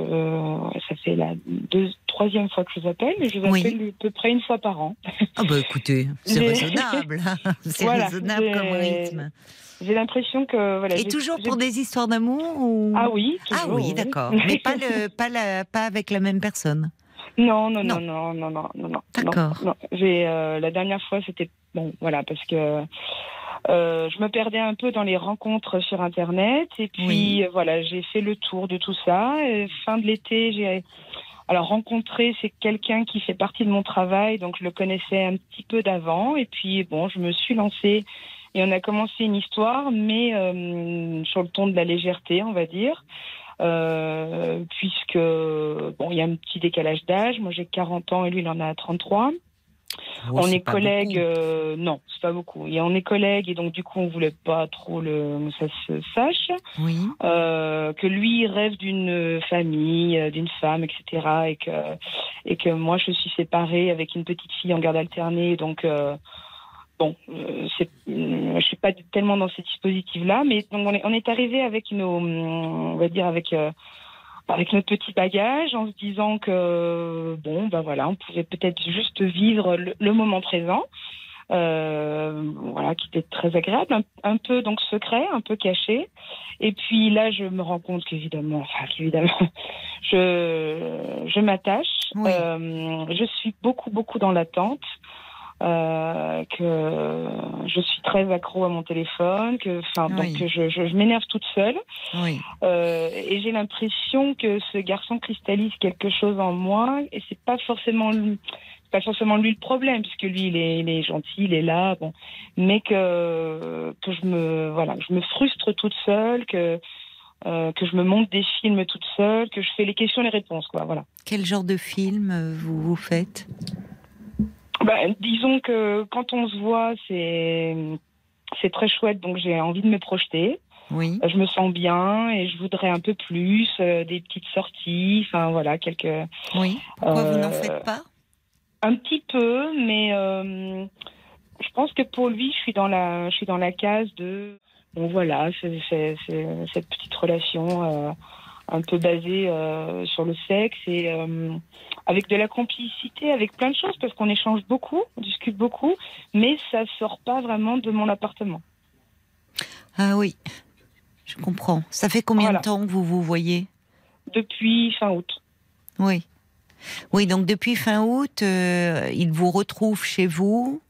ça fait la deux, troisième fois que je vous appelle, mais je vous appelle à peu près une fois par an. Ah bah écoutez, c'est raisonnable. c'est raisonnable comme rythme. J'ai l'impression que voilà. Et toujours pour des histoires d'amour ou Ah oui. ah oui, d'accord. Mais pas le, pas la, pas avec la même personne. Non, non, non, non, non, non, non, non. D'accord. J'ai euh, la dernière fois, c'était bon, voilà, parce que. Euh, je me perdais un peu dans les rencontres sur Internet et puis voilà, j'ai fait le tour de tout ça. fin de l'été, j'ai alors rencontré, c'est quelqu'un qui fait partie de mon travail, donc je le connaissais un petit peu d'avant et puis bon, je me suis lancée et on a commencé une histoire, mais euh, sur le ton de la légèreté, on va dire. Euh, puisque bon, il y a un petit décalage d'âge. Moi, j'ai 40 ans et lui, il en a 33. on est, collègues, euh, non, c'est pas beaucoup. Et on est collègues et donc du coup on voulait pas trop le ça se sache. Oui. Euh, que lui rêve d'une famille, d'une femme, etc. Et que et que moi je suis séparée avec une petite fille en garde alternée, donc bon, euh, je suis pas tellement dans ces dispositifs-là, mais on est, on est arrivé avec nos, on va dire avec euh, avec notre petit bagage, en se disant que bon, ben voilà, on pouvait peut-être juste vivre le, moment présent, euh, voilà, qui était très agréable, un, peu donc secret, un peu caché. Et puis là, je me rends compte qu'évidemment, enfin, qu'évidemment, je je m'attache. je suis beaucoup beaucoup dans l'attente. Euh, que je suis très accro à mon téléphone, que, donc je, je, je m'énerve toute seule. Oui. Euh, et j'ai l'impression que ce garçon cristallise quelque chose en moi, et c'est pas forcément lui, pas forcément lui le problème, puisque lui il est, il est gentil, il est là, bon, mais que que je me, voilà, je me frustre toute seule, que euh, que je me monte des films toute seule, que je fais les questions, les réponses, quoi, voilà. Quel genre de film vous vous faites? Bah, disons que quand on se voit, c'est c'est très chouette, donc j'ai envie de me projeter. Oui. Je me sens bien et je voudrais un peu plus, euh, des petites sorties, enfin voilà, quelques. Oui. Pourquoi vous n'en faites pas? Un petit peu, mais euh, je pense que pour lui, je suis dans la, je suis dans la case de. Bon voilà, c'est cette petite relation euh, un peu basée sur le sexe et avec de la complicité, avec plein de choses, parce qu'on échange beaucoup, on discute beaucoup, mais ça sort pas vraiment de mon appartement. Ah oui, je comprends. Ça fait combien de temps que vous vous voyez? Depuis fin août. Oui. Oui, donc depuis fin août, euh, il vous retrouve chez vous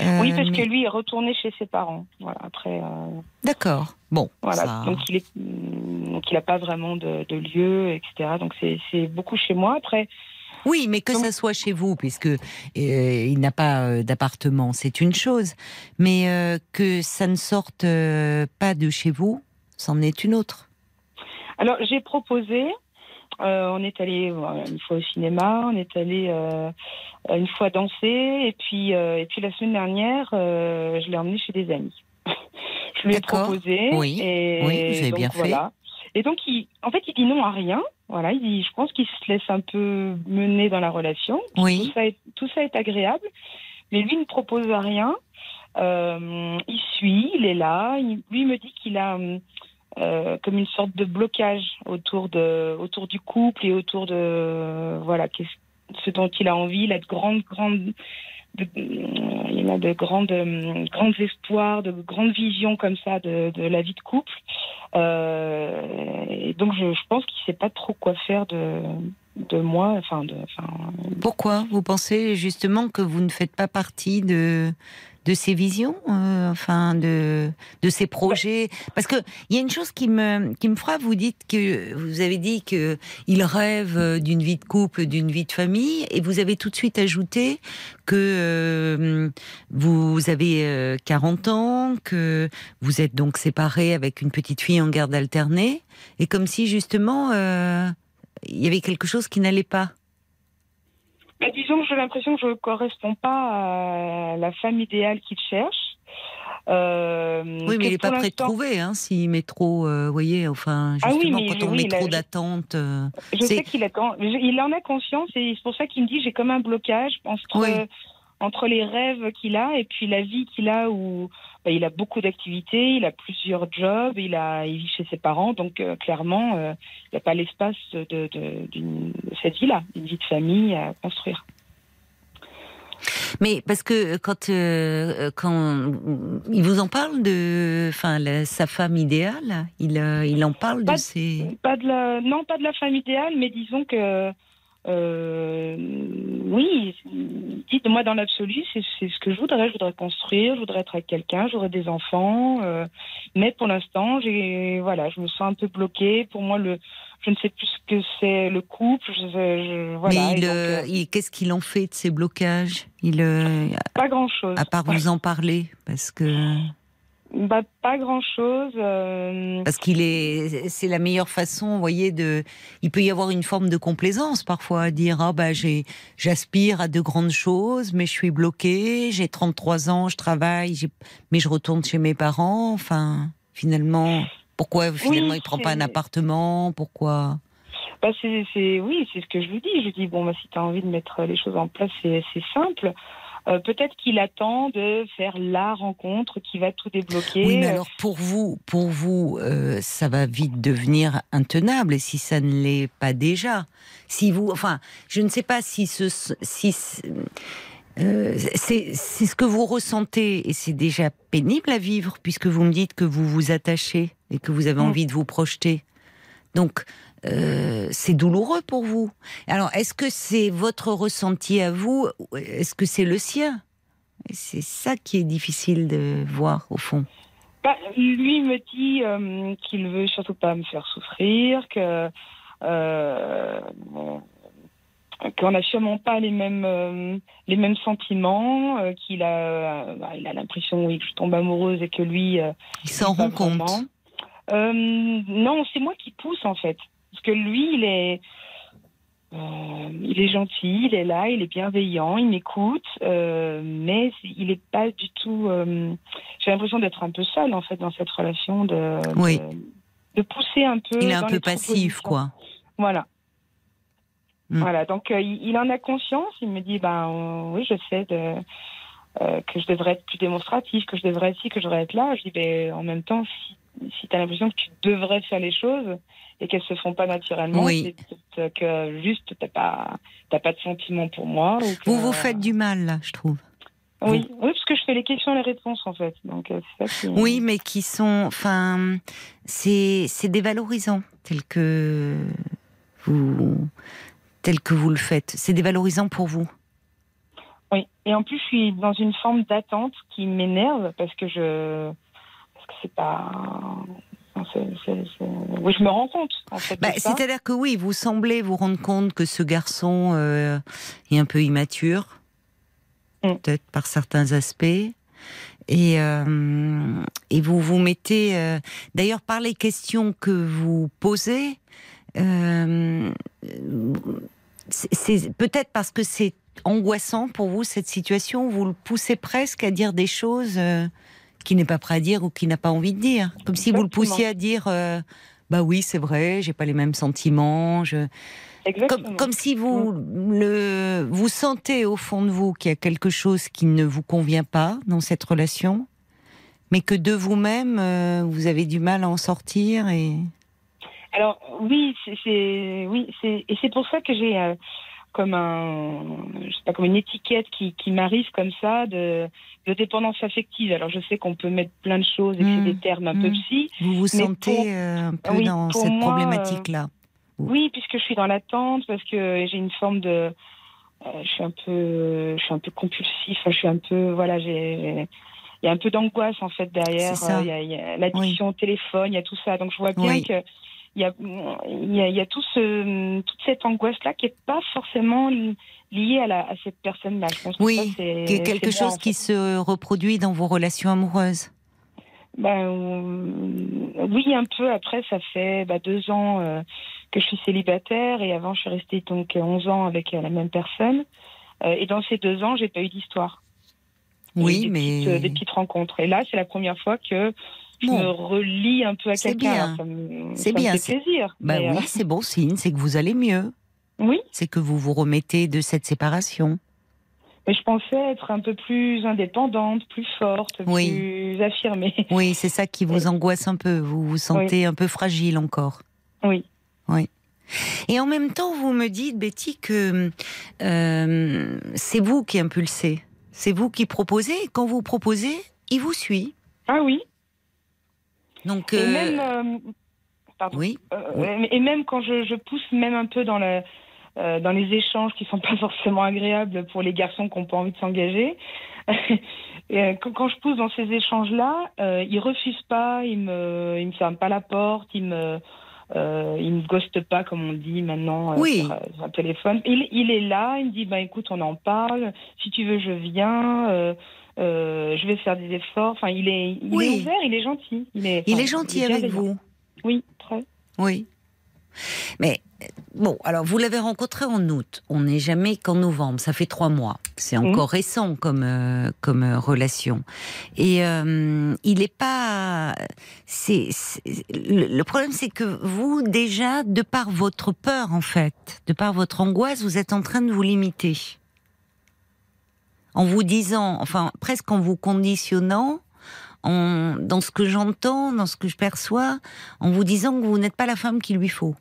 euh, Oui, parce que lui est retourné chez ses parents. Voilà, après. Euh, D'accord. Bon. Voilà. Donc il est, donc il n'a pas vraiment de, de, lieu, etc. Donc c'est beaucoup chez moi. Après, oui, mais que ça soit chez vous, puisque euh, il n'a pas euh, d'appartement, c'est une chose. Mais euh, que ça ne sorte pas de chez vous, c'en est une autre. Alors j'ai proposé. On est allé une fois au cinéma, on est allé une fois danser, et puis et puis la semaine dernière, je l'ai emmené chez des amis. je lui ai proposé. Oui, et oui, vous avez bien fait. Et donc, il, en fait, il dit non à rien. Voilà, il dit, je pense qu'il se laisse un peu mener dans la relation. Oui. Tout ça est, tout ça est agréable, mais lui ne propose rien. Euh, il suit, il est là. Il- lui me dit qu'il a euh, comme une sorte de blocage autour de, autour du couple et autour de, voilà, ce dont il a envie. Il a de il a de grandes, euh, grands espoirs, de grandes visions comme ça de, la vie de couple. Euh, et donc je, pense qu'il sait pas trop quoi faire de, de moi, enfin de, Pourquoi? Vous pensez justement que vous ne faites pas partie de de ces visions, euh, enfin de de ces projets Parce que il y a une chose qui me qui me frappe. Vous dites que vous avez dit que il rêve euh, d'une vie de couple, d'une vie de famille, et vous avez tout de suite ajouté que euh, vous avez euh, 40 ans, que vous êtes donc séparé avec une petite fille en garde alternée, et comme si justement euh, il y avait quelque chose qui n'allait pas. Bah, disons que j'ai l'impression que je ne corresponds pas à la femme idéale qu'il cherche. Euh, Oui, mais il n'est pas prêt de trouver, hein, s'il met trop, euh, vous voyez, enfin, Ah oui, justement, mais quand on oui, met trop d'attentes. euh, Je sais qu'il a, il en a conscience et c'est pour ça qu'il me dit j'ai comme un blocage entre, Oui. Entre les rêves qu'il a et puis la vie qu'il a où bah, il a beaucoup d'activités, il a plusieurs jobs, il, a, il vit chez ses parents, donc euh, clairement euh, il n'y a pas l'espace de, de, d'une- de cette vie-là, une vie de famille à construire. Mais parce que quand, euh, quand il vous en parle de, enfin, la- sa femme idéale, il, il en parle de ses. Pas de la, non, pas de la femme idéale, mais disons que oui, dites moi dans l'absolu, c'est ce que je voudrais. Je voudrais construire, je voudrais être avec quelqu'un, j'aurais des enfants, euh, mais pour l'instant, j'ai voilà, je me sens un peu bloquée. Pour moi, le, je ne sais plus ce que c'est le couple. Je, je- voilà, Mais euh, euh, qu'est-ce qu'il en fait de ces blocages? Il, euh, pas grand chose. à part vous en parler, parce que Bah, pas grand chose. parce qu'il est, c'est la meilleure façon, vous voyez, de. Il peut y avoir une forme de complaisance parfois à dire ah bah j'ai, j'aspire à de grandes choses, mais je suis bloqué. J'ai 33 ans, je travaille, mais je retourne chez mes parents. Enfin, finalement, pourquoi finalement il prend pas un appartement? Pourquoi? Bah c'est, oui, c'est ce que je lui dis. Je lui dis bon, bah, si tu as envie de mettre les choses en place, c'est, c'est simple. Euh, peut-être qu'il attend de faire la rencontre qui va tout débloquer. Oui, mais alors pour vous, pour vous, euh, ça va vite devenir intenable. Et si ça ne l'est pas déjà, si vous, enfin, je ne sais pas si ce, si euh, c'est ce que vous ressentez et c'est déjà pénible à vivre puisque vous me dites que vous vous attachez et que vous avez Mm. envie de vous projeter. Donc euh, c'est douloureux pour vous. Alors est-ce que c'est votre ressenti à vous ou Est-ce que c'est le sien? C'est ça qui est difficile de voir au fond. Bah, lui me dit euh, qu'il veut surtout pas me faire souffrir, que euh, qu'on n'a sûrement pas les mêmes euh, les mêmes sentiments, euh, qu'il a bah, il a l'impression oui que je tombe amoureuse et que lui Il s'en rend compte. non, c'est moi qui pousse en fait. Parce que lui, il est, euh, il est gentil, il est là, il est bienveillant, il m'écoute, euh, mais il n'est pas du tout. euh, J'ai l'impression d'être un peu seule en fait dans cette relation, de, Oui. de, de pousser un peu. Il est un peu passif, quoi. Voilà. Mm. Voilà, donc il, il en a conscience, il me dit, ben oui, je sais de, que je devrais être plus démonstratif, que je devrais être ci, que je devrais être là. Je dis, ben, en même temps, si, si tu as l'impression que tu devrais faire les choses et qu'elles se font pas naturellement, Oui. c'est que juste t'as pas, t'as pas de sentiment pour moi. Vous vous faites du mal, là, je trouve. Oui, oui, parce que je fais les questions et les réponses en fait. Donc euh, c'est ça qui. Oui, mais qui sont, enfin, c'est c'est dévalorisant tel que vous tel que vous le faites. C'est dévalorisant pour vous. Oui, et en plus, je suis dans une forme d'attente qui m'énerve parce que je. Pas. Oui, je me rends compte, en fait. de Bah. C'est-à-dire que oui, vous semblez vous rendre compte que ce garçon euh, est un peu immature, Mm. peut-être par certains aspects. Et, euh, et vous vous mettez, euh, d'ailleurs par les questions que vous posez, c'est peut-être parce que c'est angoissant pour vous cette situation, vous le poussez presque à dire des choses qu'il n'est pas prêt à dire ou qu'il n'a pas envie de dire, comme si vous le poussiez à dire. euh, bah oui, c'est vrai, j'ai pas les mêmes sentiments. Je... Comme, comme, si vous le vous sentez au fond de vous qu'il y a quelque chose qui ne vous convient pas dans cette relation, mais que de vous-même euh, vous avez du mal à en sortir et. Alors oui, c'est oui, c'est et c'est pour ça que j'ai euh, comme un, je sais pas, comme une étiquette qui, qui m'arrive comme ça de, de, dépendance affective. Alors je sais qu'on peut mettre plein de choses et que c'est des mmh. termes un peu mmh. psy. Vous vous sentez euh, un peu dans cette problématique-là. Oui, puisque je suis dans l'attente, parce que j'ai une forme de, euh, je suis un peu, je suis un peu compulsif. Je suis un peu, voilà, j'ai, il y a un peu d'angoisse en fait derrière. Il y a, l'addiction au téléphone, il y a tout ça. Donc je vois bien que il y a, il y a, tout ce, toute cette angoisse-là qui n'est pas forcément liée à, la, à cette personne-là. Oui, c'est quelque chose qui se reproduit dans vos relations amoureuses. Ben, euh, oui, un peu. Après, ça fait bah, deux ans euh, que je suis célibataire et avant, je suis restée donc 11 ans avec euh, la même personne. et dans ces deux ans, j'ai pas eu d'histoire. Oui, mais des petites rencontres. Et là, c'est la première fois que je me relie un peu à quelqu'un. C'est bien. C'est plaisir. Bah oui, euh, c'est bon signe, c'est que vous allez mieux. Oui. C'est que vous vous remettez de cette séparation. Mais je pensais être un peu plus indépendante, plus forte, plus affirmée. Oui, c'est ça qui vous angoisse un peu. Vous vous sentez un peu fragile encore. Oui. Oui. Et en même temps, vous me dites, Betty, que euh, c'est vous qui impulsez. C'est vous qui proposez. quand vous proposez, il vous suit. Ah oui. Donc, et, euh, même, euh, oui. Euh, et même quand je, pousse même un peu dans, le, dans les échanges qui sont pas forcément agréables pour les garçons qui n'ont pas envie de s'engager, quand, je pousse dans ces échanges-là, ils il refuse pas, il me, me ferme pas la porte, il me, il me ghoste pas comme on dit maintenant sur, un téléphone. Il, il, est là, il me dit bah écoute on en parle, si tu veux je viens. Euh, je vais faire des efforts. Enfin, il est, il est ouvert, il est gentil. Il est, il est gentil avec vous. Oui, très. Oui. Mais bon, alors vous l'avez rencontré en août. On n'est jamais qu'en novembre. Ça fait trois mois. C'est mhm. encore récent comme euh, comme euh, relation. Et il n'est pas. C'est le, problème, c'est que vous déjà, de par votre peur en fait, de par votre angoisse, vous êtes en train de vous limiter en vous disant, enfin presque en vous conditionnant, en, dans ce que j'entends, dans ce que je perçois, en vous disant que vous n'êtes pas la femme qu'il lui faut.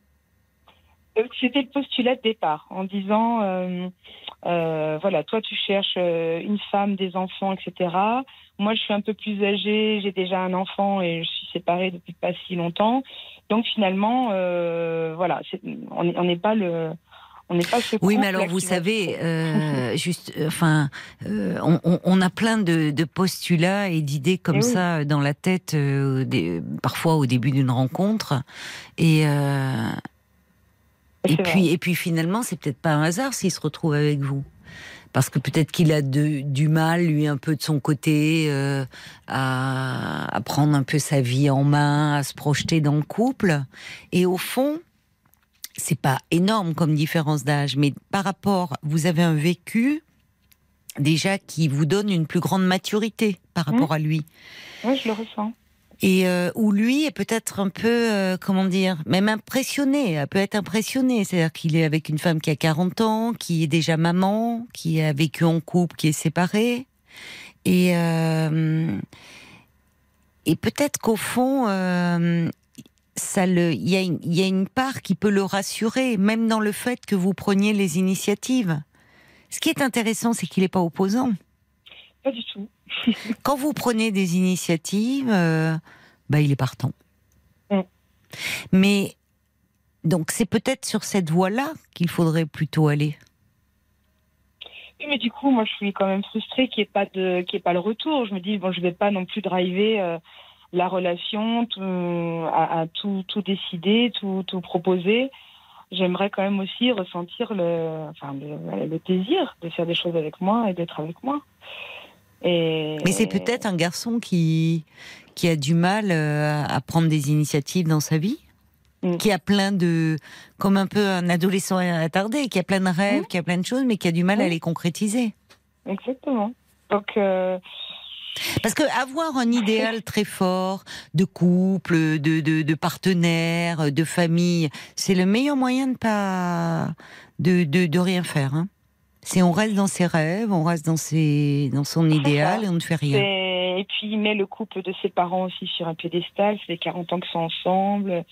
Euh, c'était le postulat de départ, en disant, euh, euh, voilà, toi tu cherches une femme, des enfants, etc. Moi je suis un peu plus âgée, j'ai déjà un enfant et je suis séparée depuis pas si longtemps. Donc finalement, voilà, on n'est pas le on pas Oui, mais alors vous savez, euh, juste, euh, enfin, euh, on, a plein de, postulats et d'idées comme eh ça dans la tête, parfois au début d'une rencontre, et et puis et puis finalement, c'est peut-être pas un hasard s'il se retrouve avec vous. Parce que peut-être qu'il a du mal, lui, un peu de son côté, à, à prendre un peu sa vie en main, à se projeter dans le couple. Et au fond, c'est pas énorme comme différence d'âge, mais par rapport, vous avez un vécu déjà qui vous donne une plus grande maturité par rapport à lui. Oui, je le ressens. Et euh, où lui est peut-être un peu, euh, comment dire, même impressionné, peut être impressionné. C'est-à-dire qu'il est avec une femme qui a 40 ans, qui est déjà maman, qui a vécu en couple, qui est séparée. Et, euh, et peut-être qu'au fond, ça le, il y, a une, y a une part qui peut le rassurer, même dans le fait que vous preniez les initiatives. Ce qui est intéressant, c'est qu'il n'est pas opposant. Pas du tout. Quand vous prenez des initiatives, euh, bah, il est partant. Mais donc c'est peut-être sur cette voie-là qu'il faudrait plutôt aller. Oui, mais du coup, moi, je suis quand même frustrée qu'il n'y ait pas de, ait pas le retour. Je me dis bon, je vais pas non plus driver. Euh, la relation, à, tout, tout décider, tout, tout proposer. J'aimerais quand même aussi ressentir le, enfin, le, désir de faire des choses avec moi et d'être avec moi. Et, Mais c'est peut-être un garçon qui, qui a du mal euh, à prendre des initiatives dans sa vie mm. qui a plein de, comme un peu un adolescent attardé, qui a plein de rêves, mm. qui a plein de choses, mais qui a du mal à les concrétiser. Exactement. Donc, euh, Parce que avoir un idéal très fort de couple, de, de, de partenaire, de famille, c'est le meilleur moyen de pas de, de, de rien faire. Hein. C'est on reste dans ses rêves, on reste dans ses dans son idéal et on ne fait rien. Et puis il met le couple de ses parents aussi sur un piédestal. C'est 40 ans qu'ils sont ensemble.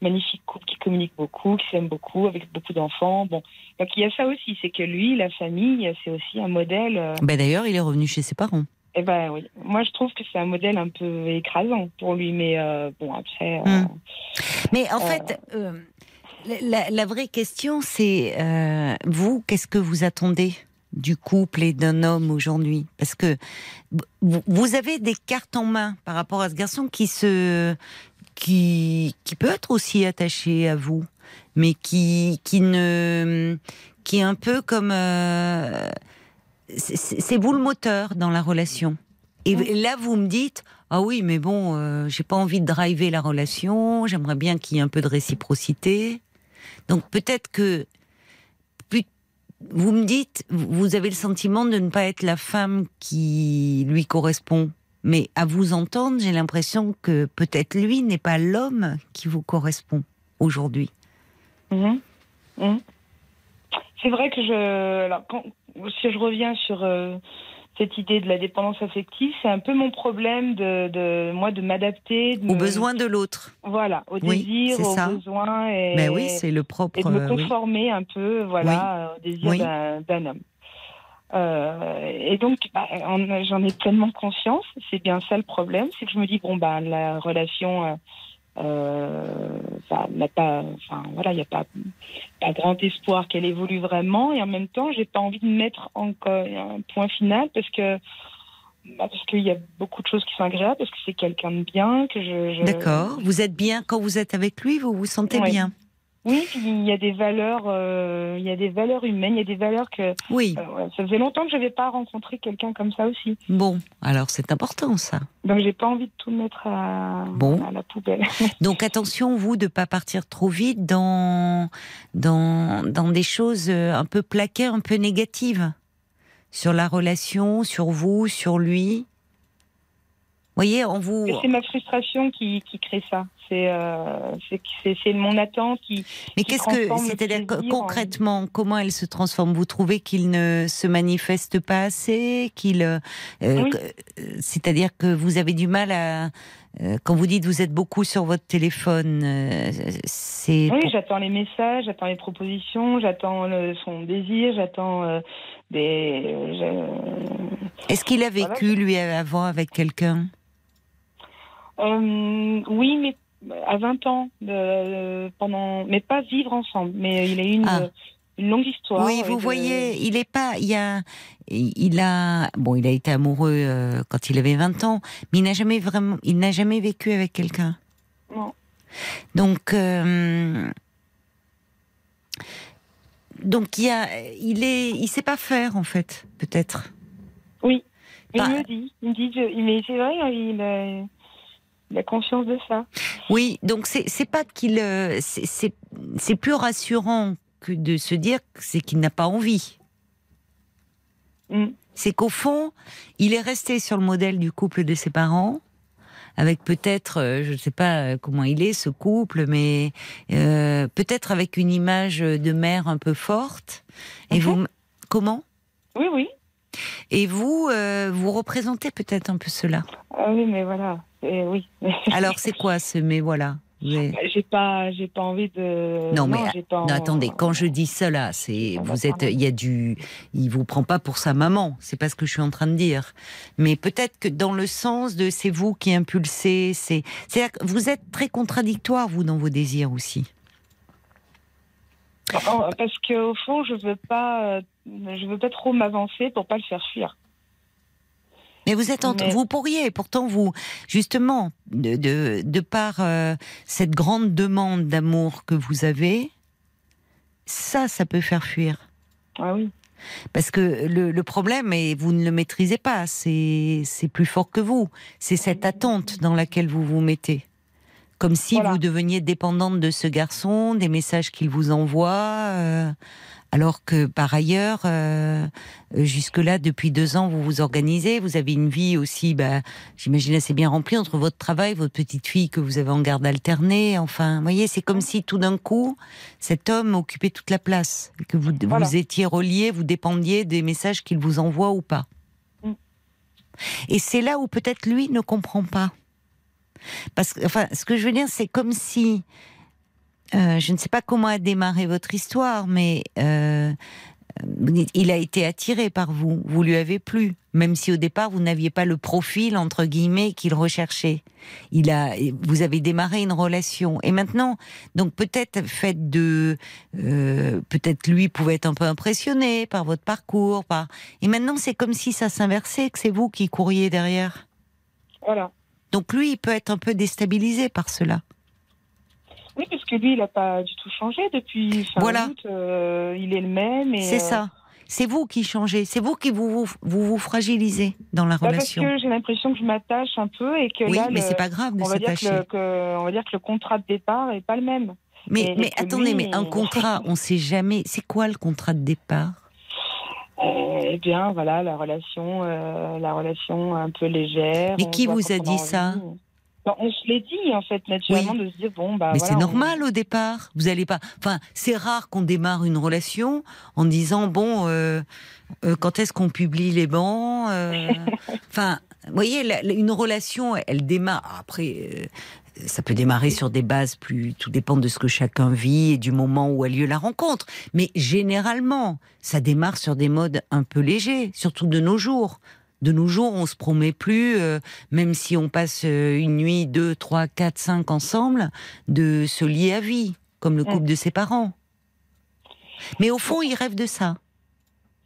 Magnifique couple qui communique beaucoup, qui s'aime beaucoup, avec beaucoup d'enfants. Bon, donc il y a ça aussi, c'est que lui, la famille, c'est aussi un modèle. euh, Ben d'ailleurs, il est revenu chez ses parents. Eh ben oui. Moi, je trouve que c'est un modèle un peu écrasant pour lui, mais euh, bon après. euh, Hmm. Mais en fait, euh, la, la vraie question, c'est vous, qu'est-ce que vous attendez du couple et d'un homme aujourd'hui? Parce que vous, avez des cartes en main par rapport à ce garçon qui se, qui, qui peut être aussi attaché à vous, mais qui, qui ne, qui est un peu comme, c'est- vous le moteur dans la relation. Et là, vous me dites, ah oui, mais bon, euh, j'ai pas envie de driver la relation. J'aimerais bien qu'il y ait un peu de réciprocité. Donc peut-être que vous me dites, vous avez le sentiment de ne pas être la femme qui lui correspond. Mais à vous entendre, j'ai l'impression que peut-être lui n'est pas l'homme qui vous correspond aujourd'hui. Mhm. Mhm. C'est vrai que je. Alors, quand, si je reviens sur euh, cette idée de la dépendance affective, c'est un peu mon problème de, de moi de m'adapter. Aux me- besoins de l'autre. Voilà, aux Oui, désirs, c'est aux ça. besoins. Et, Mais oui, c'est le propre. et de me euh, oui. conformer un peu voilà, aux désirs Oui. d'un- homme. Euh, et donc, bah, en- j'en ai pleinement conscience. C'est bien ça le problème, c'est que je me dis bon bah la relation euh, n'a pas, enfin voilà, il n'y a pas, pas grand espoir qu'elle évolue vraiment. Et en même temps, j'ai pas envie de mettre encore un point final parce que bah, parce qu'il y a beaucoup de choses qui sont agréables, parce que c'est quelqu'un de bien, que je. je- D'accord. Vous êtes bien quand vous êtes avec lui, vous vous sentez bien? Oui, puis il y a des valeurs, euh, il y a des valeurs humaines, il y a des valeurs que Oui. euh, ouais, ça faisait longtemps que je n'avais pas rencontré quelqu'un comme ça aussi. Bon, alors c'est important ça. Donc j'ai pas envie de tout mettre à, Bon. à la poubelle. Donc attention, vous, de pas partir trop vite dans, dans, dans des choses euh, un peu plaquées, un peu négatives. Sur la relation, sur vous, sur lui. Voyez, on vous... C'est ma frustration qui, qui crée ça. C'est euh, mon attente qui. Mais qu'est-ce que... C'est-à-dire en- concrètement, comment elle se transforme? Vous trouvez qu'il ne se manifeste pas assez qu'il, euh, euh, Oui. C'est-à-dire que vous avez du mal à... euh, Quand vous dites vous êtes beaucoup sur votre téléphone, euh, c'est... Oui, pour- j'attends les messages, j'attends les propositions, j'attends son désir, j'attends des. Est-ce qu'il a Voilà. vécu, lui, avant avec quelqu'un? Euh, oui, mais à 20 ans, de, pendant, mais pas vivre ensemble. Mais il a eu une, Ah. une longue histoire. Oui, vous de- voyez, il est pas, il y a, il a, bon, il a été amoureux euh, quand il avait 20 ans, mais il n'a jamais vraiment, il n'a jamais vécu avec quelqu'un. Non. Donc, euh, donc il y a, il est, il sait pas faire en fait, peut-être. Oui, mais Bah- il me dit, il me dit, mais c'est vrai, il il a conscience de ça. Oui, donc c'est, pas qu'il, euh, c'est, plus rassurant que de se dire c'est qu'il n'a pas envie. Mm. c'est qu'au fond, il est resté sur le modèle du couple de ses parents, avec peut-être, euh, je ne sais pas euh, comment il est ce couple, mais euh, peut-être avec une image de mère un peu forte. Et Mhm. vous, comment? Oui, oui. Et vous, euh, vous représentez peut-être un peu cela. Ah oui, mais voilà. Et oui. Alors c'est quoi ce mais voilà Vous avez- j'ai pas, j'ai pas envie de. Non, mais, j'ai pas Non, attendez, quand je dis cela, c'est vous êtes, il y a du, il vous prend pas pour sa maman. C'est pas ce que je suis en train de dire. Mais peut-être que dans le sens de c'est vous qui impulsez, c'est, c'est vous êtes très contradictoire vous dans vos désirs aussi. Oh, Parce qu'au fond, je veux pas, euh, je veux pas trop m'avancer pour pas le faire fuir. Mais vous êtes, entre, Mais- vous pourriez, pourtant vous, justement, de de, de par euh, cette grande demande d'amour que vous avez, ça, ça peut faire fuir. Ah oui. Parce que le, le problème, et vous ne le maîtrisez pas, c'est c'est plus fort que vous. C'est cette attente dans laquelle vous vous mettez. Comme si Voilà. vous deveniez dépendante de ce garçon, des messages qu'il vous envoie, euh, alors que par ailleurs, euh, jusque-là, depuis deux ans, vous vous organisez, vous avez une vie aussi, bah, j'imagine assez bien remplie entre votre travail, votre petite fille que vous avez en garde alternée. Enfin, vous voyez, c'est comme si tout d'un coup, cet homme occupait toute la place, que vous, vous étiez relié, vous dépendiez des messages qu'il vous envoie ou pas. Mm. Et c'est là où peut-être lui ne comprend pas. Parce que, enfin, ce que je veux dire, c'est comme si euh, je ne sais pas comment a démarré votre histoire, mais euh, il a été attiré par vous. Vous lui avez plu, même si au départ vous n'aviez pas le profil entre guillemets qu'il recherchait. Il a, vous avez démarré une relation, et maintenant, donc peut-être fait de, euh, peut-être lui pouvait être un peu impressionné par votre parcours, par, et maintenant c'est comme si ça s'inversait, que c'est vous qui couriez derrière. Voilà. Donc lui, il peut être un peu déstabilisé par cela. Que lui, il n'a pas du tout changé depuis fin voilà. août. Euh, il est le même. C'est euh, ça. C'est vous qui changez, c'est vous qui vous vous, vous, fragilisez dans la bah, relation. Parce que j'ai l'impression que je m'attache un peu et que oui, mais c'est pas grave de s'attacher. On va dire que le contrat de départ est pas le même. Mais, mais attendez, mais un contrat, on ne sait jamais. C'est quoi le contrat de départ? Eh bien, voilà, la relation, euh, la relation un peu légère. Mais qui vous a dit ça? On se l'est dit, en fait, naturellement, de se dire, bon, bah. Mais c'est normal au départ. Vous allez pas. Enfin, c'est rare qu'on démarre une relation en disant, bon, euh, euh, quand est-ce qu'on publie les bancs euh, Enfin, vous voyez, une relation, elle démarre. Après, ça peut démarrer sur des bases plus. Tout dépend de ce que chacun vit et du moment où a lieu la rencontre. Mais généralement, ça démarre sur des modes un peu légers, surtout de nos jours de nos jours, on se promet plus, euh, même si on passe euh, une nuit, deux, trois, quatre, cinq ensemble, de se lier à vie, comme le couple de ses parents. Mais au fond, il rêve de ça.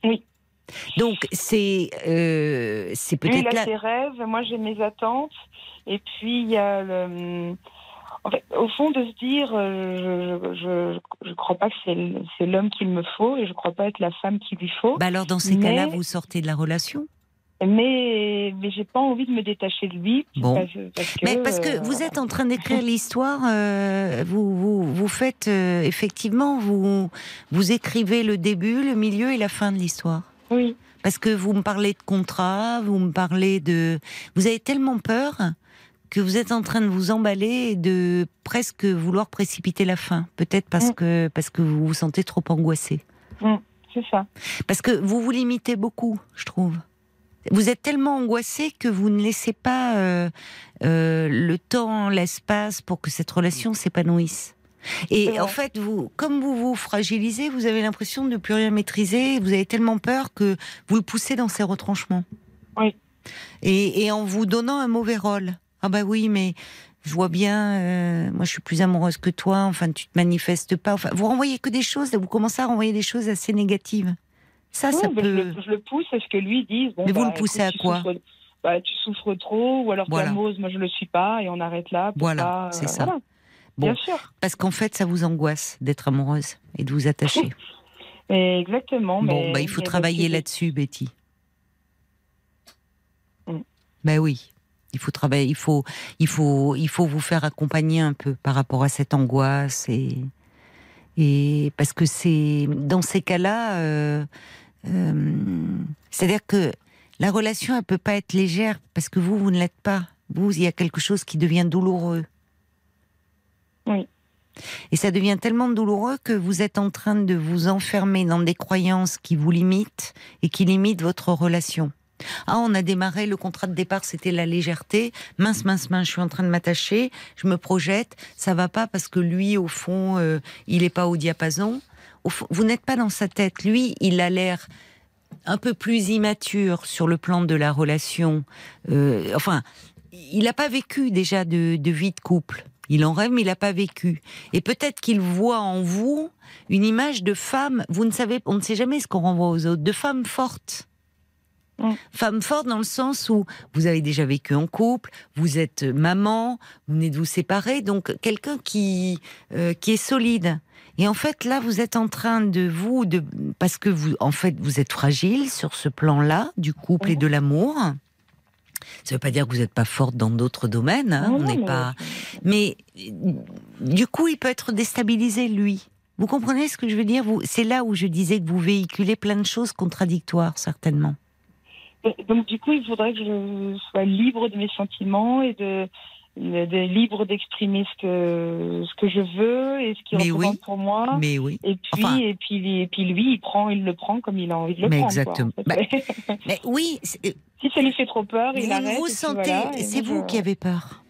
Oui. Donc c'est euh, c'est peut-être il a ses rêves, moi j'ai mes attentes, et puis il y a le, au fond de se dire, je, je, crois pas que c'est l'homme qu'il me faut et je crois pas être la femme qu'il lui faut. Bah alors dans ces cas-là, vous sortez de la relation mais, mais j'ai pas envie de me détacher de lui. Bon. Parce, que, mais parce que vous êtes en train d'écrire l'histoire, euh, vous, vous, vous, faites euh, effectivement, vous, vous écrivez le début, le milieu et la fin de l'histoire. Oui. Parce que vous me parlez de contrat, vous me parlez de. Vous avez tellement peur que vous êtes en train de vous emballer et de presque vouloir précipiter la fin. Peut-être parce, mm. que, parce que vous vous sentez trop angoissé. Mm, c'est ça. Parce que vous vous limitez beaucoup, je trouve. Vous êtes tellement angoissé que vous ne laissez pas euh, euh, le temps, l'espace pour que cette relation s'épanouisse. Et en fait, vous, comme vous vous fragilisez, vous avez l'impression de ne plus rien maîtriser. Vous avez tellement peur que vous le poussez dans ses retranchements. Oui. Et, en vous donnant un mauvais rôle. Ah bah oui, mais je vois bien, euh, moi je suis plus amoureuse que toi. Enfin, tu te manifestes pas. Enfin, vous renvoyez que des choses. Vous commencez à renvoyer des choses assez négatives. Ça, ça peut... je, le, pousse à ce que lui dise. mais vous bah, le poussez à quoi bah, Tu souffres trop, ou alors voilà. calmose, moi je le suis pas, et on arrête là. voilà, c'est ça. Bien sûr. Parce qu'en fait, ça vous angoisse d'être amoureuse et de vous attacher. exactement. Bon, bah, il faut travailler là-dessus, Betty. Mm. Ben oui. Il faut travailler, il faut, il faut, il faut vous faire accompagner un peu par rapport à cette angoisse et, et parce que c'est dans ces cas-là, euh, euh, c'est-à-dire que la relation, elle peut pas être légère parce que vous, vous ne l'êtes pas. Vous, il y a quelque chose qui devient douloureux. Oui. Et ça devient tellement douloureux que vous êtes en train de vous enfermer dans des croyances qui vous limitent et qui limitent votre relation. Ah, on a démarré, le contrat de départ, c'était la légèreté. Mince, mince, mince, je suis en train de m'attacher, je me projette, ça va pas parce que lui, au fond, euh, il est pas au diapason vous n'êtes pas dans sa tête. Lui, il a l'air un peu plus immature sur le plan de la relation. Euh, enfin, il n'a pas vécu déjà de, vie de couple. Il en rêve, mais il n'a pas vécu. Et peut-être qu'il voit en vous une image de femme. Vous ne savez, on ne sait jamais ce qu'on renvoie aux autres, de femme forte. Mm. Femme forte dans le sens où vous avez déjà vécu en couple, vous êtes maman, vous venez de vous séparer, donc quelqu'un qui euh, qui est solide. Et en fait, là, vous êtes en train de vous, de, parce que vous, en fait, vous êtes fragile sur ce plan-là, du couple et de l'amour. Ça ne veut pas dire que vous n'êtes pas forte dans d'autres domaines. Hein, on n'est pas. Mais du coup, il peut être déstabilisé lui. Vous comprenez ce que je veux dire vous, C'est là où je disais que vous véhiculez plein de choses contradictoires, certainement. Donc du coup, il faudrait que je sois libre de mes sentiments et de, de libre d'exprimer ce que ce que je veux et ce qui représente oui. pour moi. Mais oui. Et puis Enfin- et puis et puis lui, il prend, il le prend comme il a envie de le Mais prendre. quoi, exactement. en Bah. Mais oui, c'est- si ça lui fait trop peur, il vous arrête. vous sentez. voilà, c'est vous je- qui avez peur.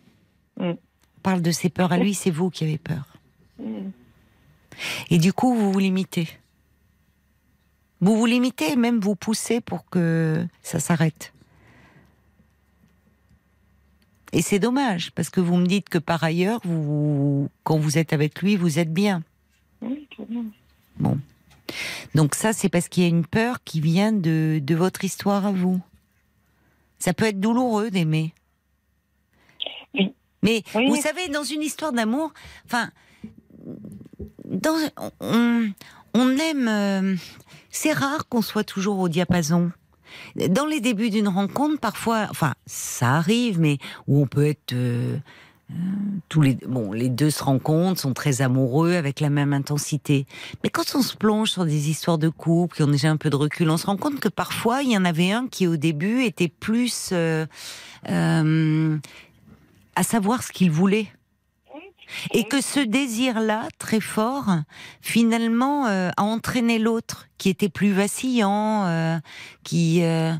Mm. On parle de ses peurs à lui, c'est vous qui avez peur. Mm. Et du coup, vous vous limitez. Vous vous limitez même vous poussez pour que ça s'arrête. Et c'est dommage, parce que vous me dites que par ailleurs, vous, quand vous êtes avec lui, vous êtes bien. Oui. Bon. Donc ça, c'est parce qu'il y a une peur qui vient de, de votre histoire à vous. Ça peut être douloureux d'aimer. Oui. Mais Oui. vous savez, dans une histoire d'amour, enfin, dans, on, on aime. euh, c'est rare qu'on soit toujours au diapason. Dans les débuts d'une rencontre, parfois, enfin, ça arrive, mais où on peut être euh, euh, tous les bon, les deux se rencontrent, sont très amoureux avec la même intensité. Mais quand on se plonge sur des histoires de couple qui ont déjà un peu de recul, on se rend compte que parfois il y en avait un qui au début était plus euh, à savoir ce qu'il voulait. Et que ce désir-là, très fort, finalement, euh, a entraîné l'autre, qui était plus vacillant, euh, qui. euh,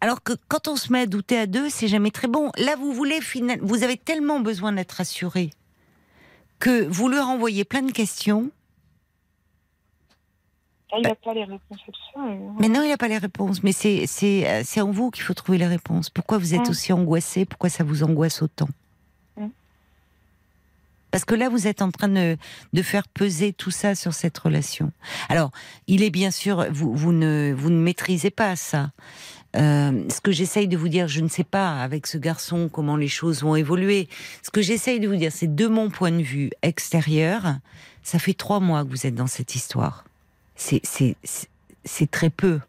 alors que quand on se met à douter à deux, c'est jamais très bon. Là, vous voulez vous avez tellement besoin d'être rassuré que vous lui renvoyez plein de questions, Ah, il n'a pas les réponses à tout ça. mais non, il n'a pas les réponses. Mais c'est en vous qu'il faut trouver les réponses. Pourquoi vous êtes Mm. aussi angoissé? Pourquoi ça vous angoisse autant? Parce que là, vous êtes en train de, de faire peser tout ça sur cette relation. Alors, il est bien sûr, vous, vous, ne, vous ne maîtrisez pas ça. Euh, ce que j'essaye de vous dire, je ne sais pas avec ce garçon comment les choses vont évoluer. Ce que j'essaye de vous dire, c'est de mon point de vue extérieur, ça fait trois mois que vous êtes dans cette histoire. C'est- C'est c'est- c'est très peu.